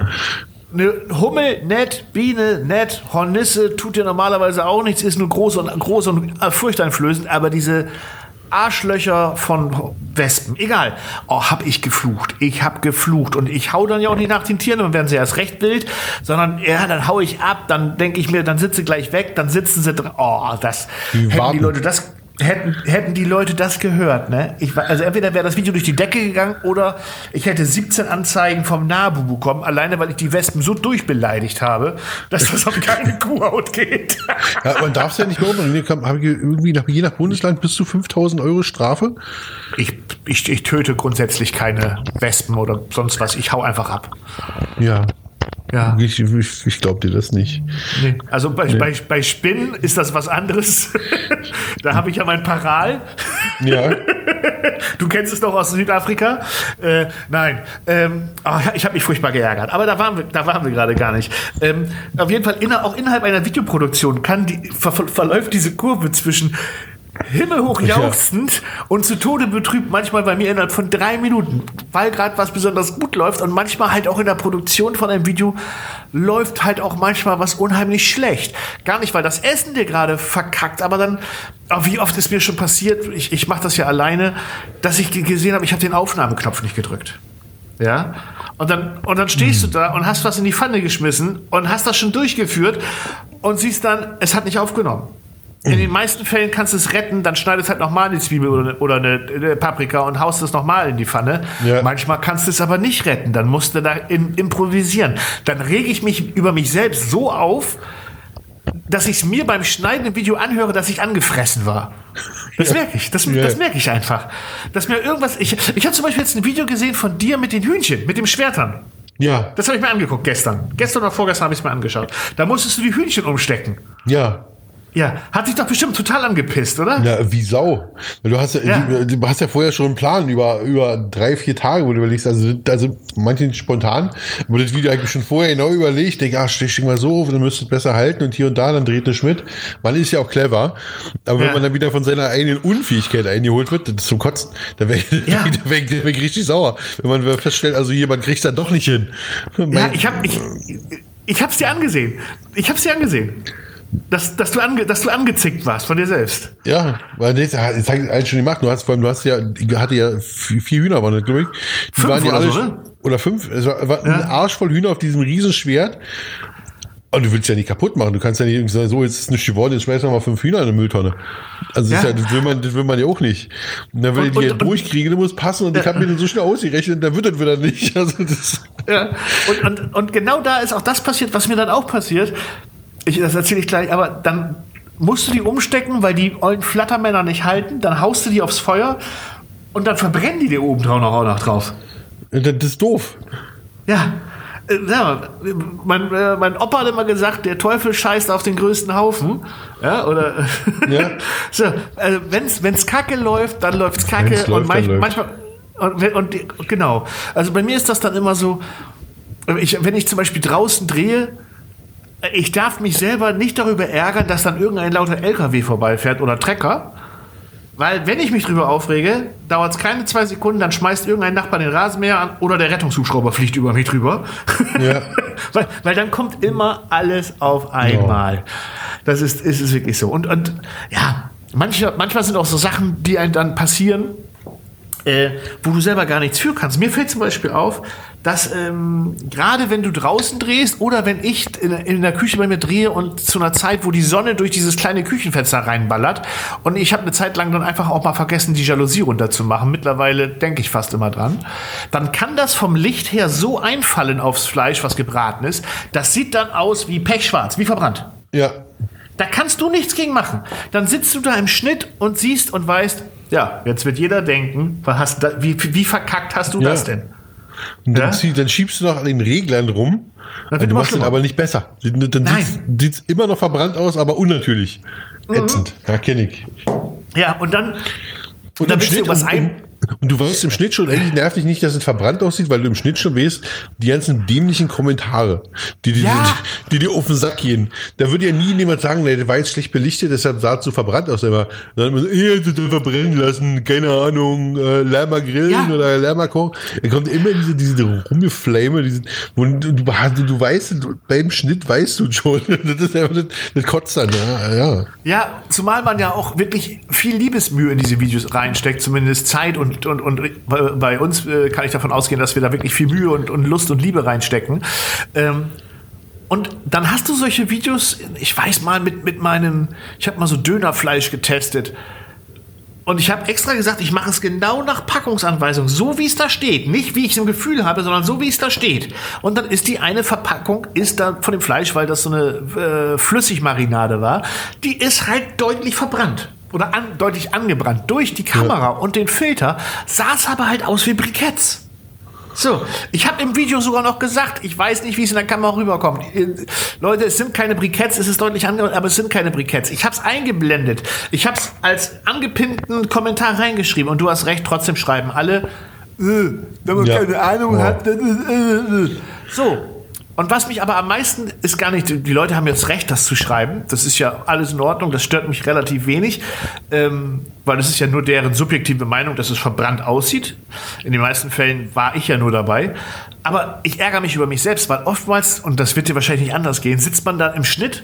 eine Hummel nett, Biene nett, Hornisse tut dir normalerweise auch nichts, ist nur groß und groß und äh, furchteinflößend, aber diese Arschlöcher von Wespen, egal. Oh, hab ich geflucht. Ich hab geflucht und ich hau dann ja auch nicht nach den Tieren, dann werden sie erst recht wild, sondern ja, dann hau ich ab, dann denke ich mir, dann sitze gleich weg, dann sitzen sie drin. Oh, das die hätten die Leute das Hätten, hätten die Leute das gehört, ne? Ich, also entweder wäre das Video durch die Decke gegangen oder ich hätte 17 Anzeigen vom NABU bekommen, alleine weil ich die Wespen so durchbeleidigt habe, dass das auf keine Kuhhaut geht. Ja, man darf es ja nicht mehr irgendwie nach, je nach Bundesland bis zu 5000 Euro Strafe. Ich, ich, ich töte grundsätzlich keine Wespen oder sonst was. Ich hau einfach ab. Ja. Ja. Ich, ich, ich glaube dir das nicht. Nee. Also bei, nee. bei, bei Spinnen ist das was anderes. da habe ich ja mein Paral. Ja. Du kennst es doch aus Südafrika? Äh, nein. Ähm, oh, ich habe mich furchtbar geärgert. Aber da waren wir, da waren wir gerade gar nicht. Ähm, auf jeden Fall, in, auch innerhalb einer Videoproduktion kann die, ver, verläuft diese Kurve zwischen himmelhoch jauchzend ja. und zu Tode betrübt, manchmal bei mir innerhalb von drei Minuten, weil gerade was besonders gut läuft und manchmal halt auch in der Produktion von einem Video läuft halt auch manchmal was unheimlich schlecht. Gar nicht, weil das Essen dir gerade verkackt, aber dann, oh, wie oft ist mir schon passiert, ich, ich mache das ja alleine, dass ich gesehen habe, ich habe den Aufnahmeknopf nicht gedrückt. Ja, und dann, und dann stehst du da und hast was in die Pfanne geschmissen und hast das schon durchgeführt und siehst dann, es hat nicht aufgenommen. In den meisten Fällen kannst du es retten, dann schneidest halt nochmal eine Zwiebel oder, oder eine, eine, Paprika und haust es nochmal in die Pfanne. Ja. Manchmal kannst du es aber nicht retten, dann musst du da in, improvisieren. Dann rege ich mich über mich selbst so auf, dass ich es mir beim Schneiden im Video anhöre, dass ich angefressen war. Das merke ich, das, das merke ich einfach. Dass mir irgendwas, ich, ich habe zum Beispiel jetzt ein Video gesehen von dir mit den Hühnchen, mit dem Schwertern. Ja. Das habe ich mir angeguckt gestern. Gestern oder vorgestern habe ich es mir angeschaut. Da musstest du die Hühnchen umstecken. Ja. Ja, hat sich doch bestimmt total angepisst, oder? Ja, wie Sau. Du hast ja, ja. Du, hast ja vorher schon einen Plan über, über drei, vier Tage, wo du überlegst, also, also manche spontan, wo das Video eigentlich schon vorher genau überlegt, denk, ach, steh mal so, dann müsstest du besser halten und hier und da, dann dreht eine Schmidt. Man ist ja auch clever. Aber ja. wenn man dann wieder von seiner eigenen Unfähigkeit eingeholt wird, das ist zum Kotzen, dann wäre ja. da wär, wär, wär richtig sauer. Wenn man feststellt, also jemand kriegt dann doch nicht hin. Ja, ich hab, ich, ich hab's dir angesehen. Ich hab's dir angesehen. Dass, dass, du ange, dass du angezickt warst von dir selbst. Ja, weil das hat eigentlich schon gemacht. Du hast vor allem, du hast ja, hatte ja vier Hühner, waren das, glaube ich. Die fünf waren ja alle, so, ne? oder fünf, es war, war ja. ein Arsch voll Hühner auf diesem Riesenschwert. Und du willst ja nicht kaputt machen. Du kannst ja nicht sagen, so, jetzt ist nicht geworden, jetzt schmeißen wir mal fünf Hühner in eine Mülltonne. Also ja. Das, ja, das, will man, das will man ja auch nicht. Und dann will und, ich die und, durchkriegen, du musst passen und ja. ich habe mir den so schnell ausgerechnet, dann wird das wieder nicht. Also das ja. und, und, und genau da ist auch das passiert, was mir dann auch passiert. Ich, das erzähle ich gleich, aber dann musst du die umstecken, weil die ollen Flattermänner nicht halten, dann haust du die aufs Feuer und dann verbrennen die dir oben drauf noch, auch noch drauf. Das ist doof. Ja. Äh, ja, mein, äh, mein Opa hat immer gesagt, der Teufel scheißt auf den größten Haufen. Ja, oder. Ja. so, also wenn's, wenn's Kacke läuft, dann läuft's Kacke. Wenn's und manch, manchmal. Und, und, genau. Also bei mir ist das dann immer so, ich, wenn ich zum Beispiel draußen drehe, ich darf mich selber nicht darüber ärgern, dass dann irgendein lauter LKW vorbeifährt oder Trecker. Weil, wenn ich mich drüber aufrege, dauert es keine zwei Sekunden, dann schmeißt irgendein Nachbar den Rasenmäher an oder der Rettungshubschrauber fliegt über mich drüber. Ja. weil, weil dann kommt immer alles auf einmal. Ja. Das ist, ist, ist wirklich so. Und, und ja, manche, manchmal sind auch so Sachen, die einem dann passieren, äh, wo du selber gar nichts für kannst. Mir fällt zum Beispiel auf, dass ähm, gerade wenn du draußen drehst oder wenn ich in, in, der Küche bei mir drehe und zu einer Zeit, wo die Sonne durch dieses kleine Küchenfenster reinballert und ich habe eine Zeit lang dann einfach auch mal vergessen, die Jalousie runterzumachen. Mittlerweile denke ich fast immer dran. Dann kann das vom Licht her so einfallen aufs Fleisch, was gebraten ist. Das sieht dann aus wie pechschwarz, wie verbrannt. Ja. Da kannst du nichts gegen machen. Dann sitzt du da im Schnitt und siehst und weißt, ja, jetzt wird jeder denken, was hast wie, wie verkackt hast du ja. das denn? Und dann, ja? dann, schiebst du noch an den Reglern rum. Du machst es aber nicht besser. Dann sieht es immer noch verbrannt aus, aber unnatürlich. Mhm. Ätzend. Ja, kenne ich. Ja, und dann, und dann willst du was ein. Und du weißt im Schnitt schon, eigentlich nervt dich nicht, dass es verbrannt aussieht, weil du im Schnitt schon weißt, die ganzen dämlichen Kommentare, die, die, ja. die, die dir auf den Sack gehen. Da würde ja nie jemand sagen, nee, der war jetzt schlecht belichtet, deshalb sah es so verbrannt aus. Immer. Dann immer so, ihr hättet verbrennen lassen, keine Ahnung, äh, Lärmer grillen ja. oder Lärmer kochen. Da kommt immer diese, diese Rumgeflame, diese, wo du, du, du weißt, du, beim Schnitt weißt du schon. das ist einfach, das, das kotzt dann, ja, ja. Ja, zumal man ja auch wirklich viel Liebesmühe in diese Videos reinsteckt, zumindest Zeit und und, und, und bei uns äh, kann ich davon ausgehen, dass wir da wirklich viel Mühe und, und Lust und Liebe reinstecken. Ähm, und dann hast du solche Videos, ich weiß mal, mit, mit meinem, ich habe mal so Dönerfleisch getestet. Und ich habe extra gesagt, ich mache es genau nach Packungsanweisung, so wie es da steht. Nicht wie ich im Gefühl habe, sondern so wie es da steht. Und dann ist die eine Verpackung, ist da von dem Fleisch, weil das so eine äh, Flüssigmarinade war, die ist halt deutlich verbrannt oder an, deutlich angebrannt durch die Kamera ja. und den Filter, sah es aber halt aus wie Briketts. So, ich habe im Video sogar noch gesagt, ich weiß nicht, wie es in der Kamera rüberkommt. Leute, es sind keine Briketts, es ist deutlich angebrannt, aber es sind keine Briketts. Ich habe es eingeblendet. Ich habe es als angepinnten Kommentar reingeschrieben und du hast recht, trotzdem schreiben alle, äh, wenn man ja. keine Ahnung oh. hat, dann, äh, äh, äh. so. Und was mich aber am meisten ist gar nicht, die Leute haben jetzt recht, das zu schreiben. Das ist ja alles in Ordnung, das stört mich relativ wenig, ähm, weil es ist ja nur deren subjektive Meinung, dass es verbrannt aussieht. In den meisten Fällen war ich ja nur dabei. Aber ich ärgere mich über mich selbst, weil oftmals, und das wird dir wahrscheinlich nicht anders gehen, sitzt man dann im Schnitt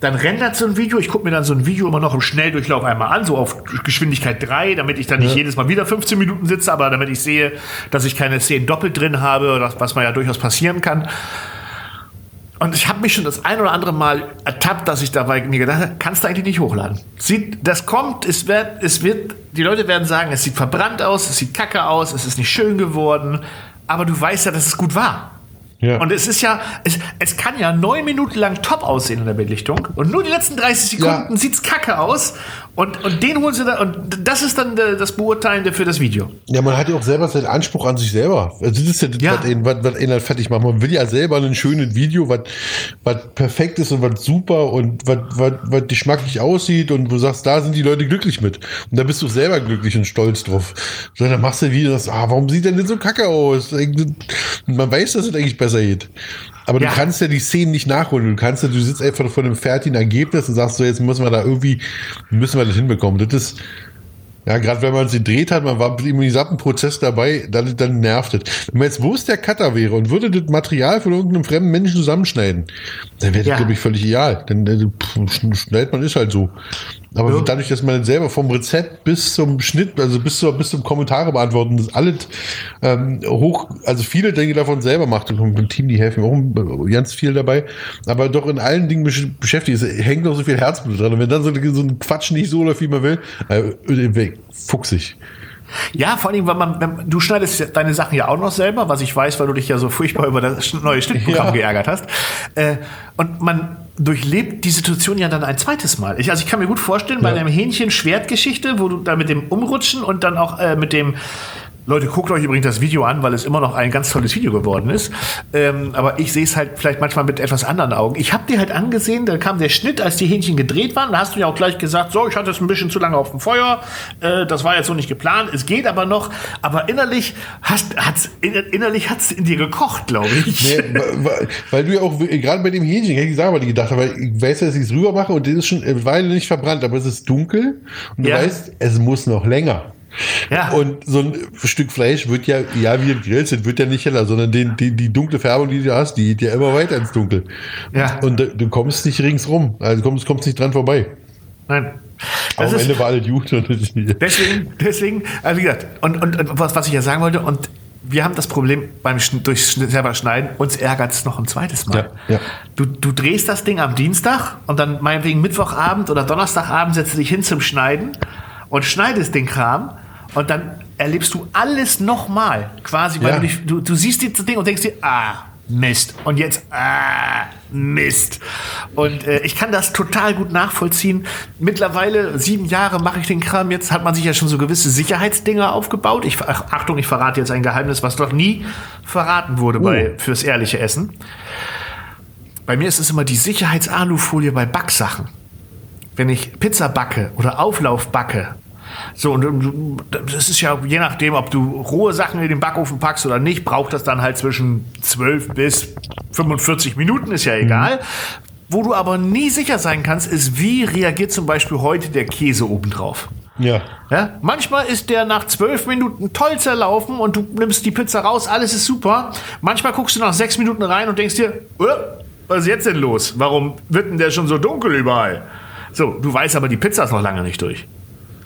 dann rendert so ein Video. Ich gucke mir dann so ein Video immer noch im Schnelldurchlauf einmal an, so auf Geschwindigkeit 3, damit ich dann nicht ja. jedes Mal wieder 15 Minuten sitze, aber damit ich sehe, dass ich keine Szenen doppelt drin habe, oder was man ja durchaus passieren kann. Und ich habe mich schon das ein oder andere Mal ertappt, dass ich dabei mir gedacht habe, kannst du eigentlich nicht hochladen. Sieht, das kommt, es wird, es wird, die Leute werden sagen, es sieht verbrannt aus, es sieht kacke aus, es ist nicht schön geworden, aber du weißt ja, dass es gut war. Ja. Und es ist ja, es, es kann ja neun Minuten lang top aussehen in der Belichtung und nur die letzten 30 Sekunden ja. sieht's kacke aus und, und den holen sie da und das ist dann das Beurteilende für das Video. Ja, man hat ja auch selber seinen Anspruch an sich selber. Also das ist ja, ja. was, einen, was, was halt fertig macht. Man will ja selber ein schönes Video, was, was perfekt ist und was super und was, was, was geschmacklich aussieht und du sagst, da sind die Leute glücklich mit. Und da bist du selber glücklich und stolz drauf. So, dann machst du wieder das, ah, warum sieht denn denn so kacke aus? Man weiß, dass es eigentlich besser geht. Aber ja. du kannst ja die Szenen nicht nachholen. Du kannst ja, du sitzt einfach vor einem fertigen Ergebnis und sagst so, jetzt müssen wir da irgendwie, müssen wir das hinbekommen. Das ist, ja, gerade wenn man sie dreht hat, man war im gesamten Prozess dabei, dann, dann nervt es. Wenn man jetzt wo ist der Cutter wäre und würde das Material von irgendeinem fremden Menschen zusammenschneiden, dann wäre das, ja. glaube ich, völlig egal. Dann pff, schneidet man ist halt so. Aber ja. dadurch, dass man selber vom Rezept bis zum Schnitt, also bis, zur, bis zum Kommentare beantworten, das alles ähm, hoch, also viele Dinge davon selber macht und im Team, die helfen auch ganz viel dabei, aber doch in allen Dingen beschäftigt ist, hängt noch so viel Herzblut dran. Und wenn dann so, so ein Quatsch nicht so läuft, wie man will, äh, fuchsig. Ja, vor allem, weil man, wenn, du schneidest deine Sachen ja auch noch selber, was ich weiß, weil du dich ja so furchtbar über das neue Schnittprogramm ja. geärgert hast. Äh, und man durchlebt die Situation ja dann ein zweites Mal. Ich, also ich kann mir gut vorstellen, ja. bei einer Hähnchen-Schwertgeschichte, wo du da mit dem Umrutschen und dann auch äh, mit dem Leute, guckt euch übrigens das Video an, weil es immer noch ein ganz tolles Video geworden ist. Ähm, aber ich sehe es halt vielleicht manchmal mit etwas anderen Augen. Ich habe dir halt angesehen, da kam der Schnitt, als die Hähnchen gedreht waren. Da hast du ja auch gleich gesagt, so, ich hatte es ein bisschen zu lange auf dem Feuer. Äh, das war jetzt so nicht geplant. Es geht aber noch. Aber innerlich hast, hat's, innerlich hat's in dir gekocht, glaube ich. Nee, weil, weil, du ja auch gerade bei dem Hähnchen, hätte ich sagen, was ich gedacht habe, weil ich weiß, dass ich es rüber mache und das ist schon eine Weile nicht verbrannt, aber es ist dunkel und du ja. weißt, es muss noch länger. Ja. Und so ein Stück Fleisch wird ja, ja, wie im Grill sind, wird ja nicht heller, sondern den, die, die dunkle Färbung, die du hast, die geht ja immer weiter ins Dunkel. Ja. Und du, du kommst nicht ringsrum, also kommst, kommst nicht dran vorbei. Nein. Das am Ende war alles gut. deswegen, deswegen, also wie gesagt, und, und, und was, was ich ja sagen wollte, und wir haben das Problem beim durch selber Schneiden, uns ärgert es noch ein zweites Mal. Ja, ja. Du, du drehst das Ding am Dienstag und dann meinetwegen Mittwochabend oder Donnerstagabend setzt du dich hin zum Schneiden und schneidest den Kram und dann erlebst du alles nochmal, quasi, weil ja. du, du, du siehst dieses Ding und denkst dir, ah, Mist. Und jetzt, ah, Mist. Und äh, ich kann das total gut nachvollziehen. Mittlerweile, sieben Jahre mache ich den Kram. Jetzt hat man sich ja schon so gewisse Sicherheitsdinger aufgebaut. Ich, ach, Achtung, ich verrate jetzt ein Geheimnis, was doch nie verraten wurde bei, oh. fürs ehrliche Essen. Bei mir ist es immer die Sicherheitsalufolie bei Backsachen. Wenn ich Pizza backe oder Auflauf backe so, und das ist ja je nachdem, ob du rohe Sachen in den Backofen packst oder nicht, braucht das dann halt zwischen 12 bis 45 Minuten, ist ja egal. Mhm. Wo du aber nie sicher sein kannst, ist, wie reagiert zum Beispiel heute der Käse obendrauf. Ja. ja. Manchmal ist der nach zwölf Minuten toll zerlaufen und du nimmst die Pizza raus, alles ist super. Manchmal guckst du nach sechs Minuten rein und denkst dir, äh, was ist jetzt denn los? Warum wird denn der schon so dunkel überall? So, du weißt aber, die Pizza ist noch lange nicht durch.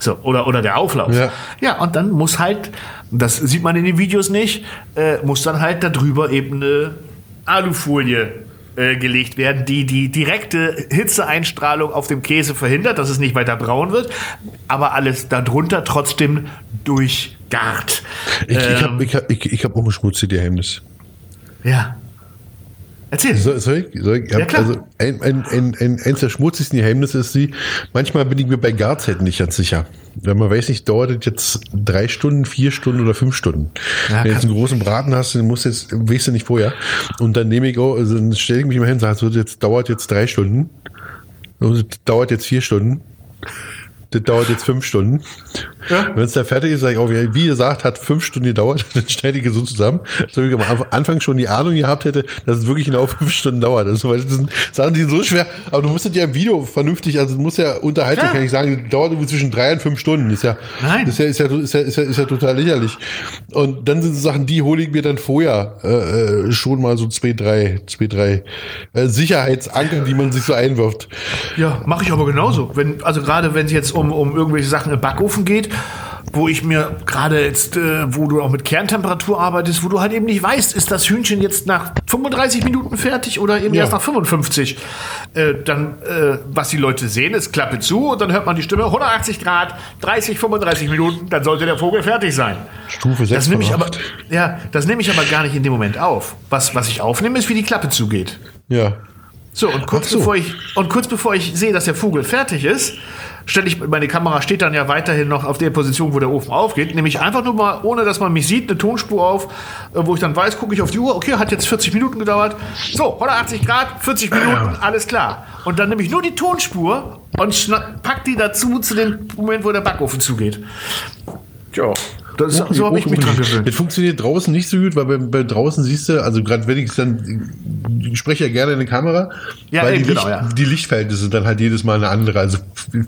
So, oder, oder der Auflauf. Ja. ja, und dann muss halt, das sieht man in den Videos nicht, äh, muss dann halt darüber eben eine Alufolie äh, gelegt werden, die die direkte Hitzeeinstrahlung auf dem Käse verhindert, dass es nicht weiter braun wird, aber alles darunter trotzdem durchgart. Ich, ähm, ich habe ich hab, ich, ich hab auch ein schmutziges Geheimnis. Ja. Erzähl. Soll, soll ich? Soll ich? Ja, klar. Also ein, ein, ein, ein, eins der schmutzigsten Geheimnisse ist sie, manchmal bin ich mir bei Garzeiten nicht ganz sicher. Wenn man weiß nicht, dauert das jetzt drei Stunden, vier Stunden oder fünf Stunden. Ja, Wenn du jetzt einen großen Braten hast, dann musst du jetzt, weißt du nicht vorher. Und dann nehme ich auch, also dann stelle ich mich mal hin und sage, so, jetzt dauert jetzt drei Stunden. Und das dauert jetzt vier Stunden das dauert jetzt fünf Stunden. Ja. Wenn es da fertig ist, sage ich auch, wie gesagt, hat fünf Stunden gedauert, dann schneide ich so zusammen. So wie ich am Anfang schon die Ahnung gehabt hätte, dass es wirklich genau fünf Stunden dauert. Also, weil das sind Sachen, die sind so schwer, aber du musst das ja im Video vernünftig, also es muss ja unterhalten, ja. kann ich sagen, dauert irgendwie zwischen drei und fünf Stunden. Ist ja, Nein. Ist ja, ist ja, ist ja, ist ja, ist ja total lächerlich. Und dann sind so Sachen, die hole ich mir dann vorher äh, äh, schon mal so zwei, drei, zwei, drei äh, Sicherheitsanker, die man sich so einwirft. Ja, mache ich aber genauso. Wenn, also gerade wenn es jetzt um, um irgendwelche Sachen im Backofen geht, wo ich mir gerade jetzt, äh, wo du auch mit Kerntemperatur arbeitest, wo du halt eben nicht weißt, ist das Hühnchen jetzt nach 35 Minuten fertig oder eben ja. erst nach 55. Äh, dann, äh, was die Leute sehen, ist Klappe zu und dann hört man die Stimme 180 Grad, 30, 35 Minuten, dann sollte der Vogel fertig sein. Stufe 6 das nehme ich aber, Ja, das nehme ich aber gar nicht in dem Moment auf. Was, was ich aufnehme, ist, wie die Klappe zugeht. Ja. So, und kurz, so. Bevor ich, und kurz bevor ich sehe, dass der Vogel fertig ist, stelle ich, meine Kamera steht dann ja weiterhin noch auf der Position, wo der Ofen aufgeht, nehme ich einfach nur mal, ohne dass man mich sieht, eine Tonspur auf, äh, wo ich dann weiß, gucke ich auf die Uhr, okay, hat jetzt 40 Minuten gedauert. So, 180 Grad, 40 Minuten, alles klar. Und dann nehme ich nur die Tonspur und pack die dazu zu dem Moment, wo der Backofen zugeht. Tja. Das, okay, so habe ich mich dran gewöhnt. Das funktioniert draußen nicht so gut, weil bei, bei draußen siehst du, also gerade wenn ich es dann ich spreche ja gerne in die Kamera, ja, weil die, genau, Licht, ja. die Lichtverhältnisse sind dann halt jedes Mal eine andere. Also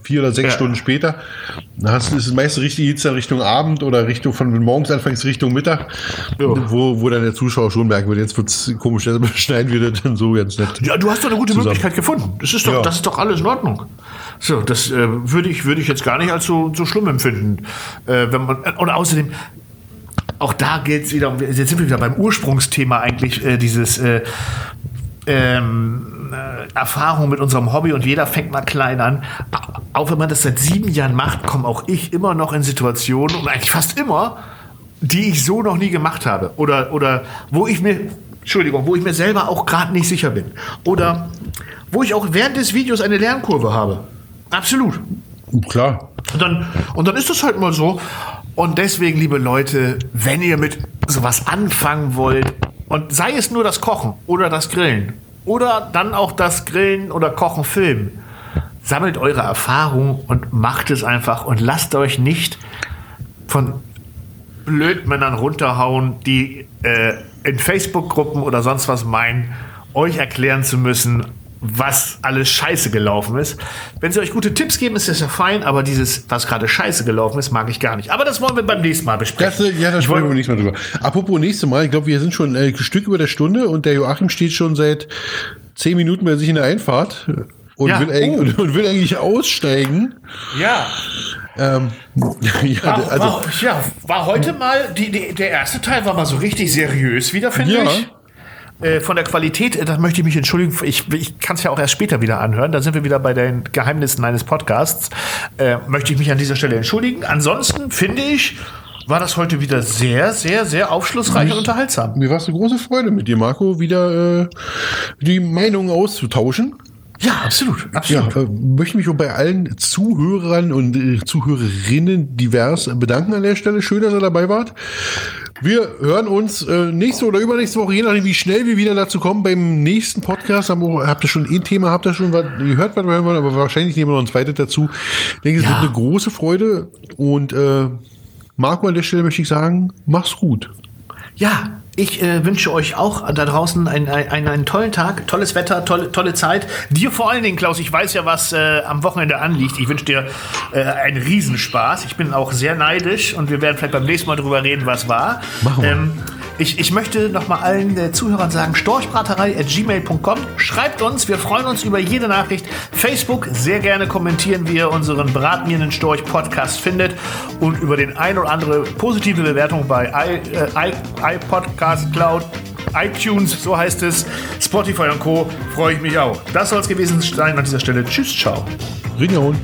vier oder sechs ja. Stunden später hast du ist meistens richtig jetzt dann Richtung Abend oder Richtung von morgens anfangs Richtung Mittag, wo, wo dann der Zuschauer schon merken wird, jetzt wird's komisch, also schneiden wir das dann so ganz nett. Ja, du hast doch eine gute zusammen. Möglichkeit gefunden. Das ist doch, das ist doch alles in Ordnung. So, das äh, würde ich, würde ich jetzt gar nicht als so, so schlimm empfinden. Äh, wenn man, und außerdem, auch da geht es wieder, jetzt sind wir wieder beim Ursprungsthema eigentlich, äh, dieses äh, ähm, äh, Erfahrung mit unserem Hobby und jeder fängt mal klein an. Auch wenn man das seit sieben Jahren macht, komme auch ich immer noch in Situationen und eigentlich fast immer, die ich so noch nie gemacht habe. Oder, oder wo ich mir, Entschuldigung, wo ich mir selber auch gerade nicht sicher bin. Oder wo ich auch während des Videos eine Lernkurve habe. Absolut. Klar. Und dann, und dann ist das halt mal so. Und deswegen, liebe Leute, wenn ihr mit sowas anfangen wollt, und sei es nur das Kochen oder das Grillen oder dann auch das Grillen oder Kochen filmen, sammelt eure Erfahrung und macht es einfach und lasst euch nicht von Blödmännern runterhauen, die äh, in Facebook-Gruppen oder sonst was meinen, euch erklären zu müssen, was alles scheiße gelaufen ist. Wenn sie euch gute Tipps geben, ist das ja fein, aber dieses, was gerade scheiße gelaufen ist, mag ich gar nicht. Aber das wollen wir beim nächsten Mal besprechen. Das, ja, da sprechen wir nächstes Mal drüber. Apropos nächste Mal, ich glaube, wir sind schon ein Stück über der Stunde und der Joachim steht schon seit zehn Minuten bei sich in der Einfahrt und, ja. will, oh. und, und, will eigentlich aussteigen. Ja. Ähm, ja, war, also, war, ja, war heute mal, die, die, der erste Teil war mal so richtig seriös wieder, finde ja. ich. Äh, von der Qualität, äh, da möchte ich mich entschuldigen. Ich, ich kann es ja auch erst später wieder anhören. Da sind wir wieder bei den Geheimnissen eines Podcasts. Äh, möchte ich mich an dieser Stelle entschuldigen. Ansonsten finde ich, war das heute wieder sehr, sehr, sehr aufschlussreich mich, und unterhaltsam. Mir war es eine große Freude mit dir, Marco, wieder äh, die Meinungen auszutauschen. Ja, absolut. absolut. Ja, äh, möchte mich auch bei allen Zuhörern und äh, Zuhörerinnen divers bedanken an der Stelle. Schön, dass ihr dabei wart. Wir hören uns äh, nächste oder übernächste Woche, je nachdem, wie schnell wir wieder dazu kommen, beim nächsten Podcast. Haben wir, habt ihr schon ein Thema, habt ihr schon was gehört, was wir hören wollen, aber wahrscheinlich nehmen wir noch ein zweites dazu. Ich denke, es ja. wird eine große Freude. Und äh, Marco, an der Stelle möchte ich sagen, mach's gut. Ja, ich äh, wünsche euch auch da draußen einen, einen, einen, tollen Tag, tolles Wetter, tolle, tolle Zeit. Dir vor allen Dingen, Klaus, ich weiß ja, was äh, am Wochenende anliegt. Ich wünsche dir äh, einen Riesenspaß. Ich bin auch sehr neidisch und wir werden vielleicht beim nächsten Mal darüber reden, was war. Machen wir. Ähm, ich, ich möchte noch mal allen äh, Zuhörern sagen, storchbraterei.gmail.com. Schreibt uns, wir freuen uns über jede Nachricht. Facebook, sehr gerne kommentieren, wie ihr unseren Bratminen Storch Podcast findet. Und über den ein oder andere positive Bewertung bei i, äh, iPodcast Cloud, iTunes, so heißt es, Spotify und Co. freue ich mich auch. Das soll es gewesen sein an dieser Stelle. Tschüss, ciao. Ringehauen.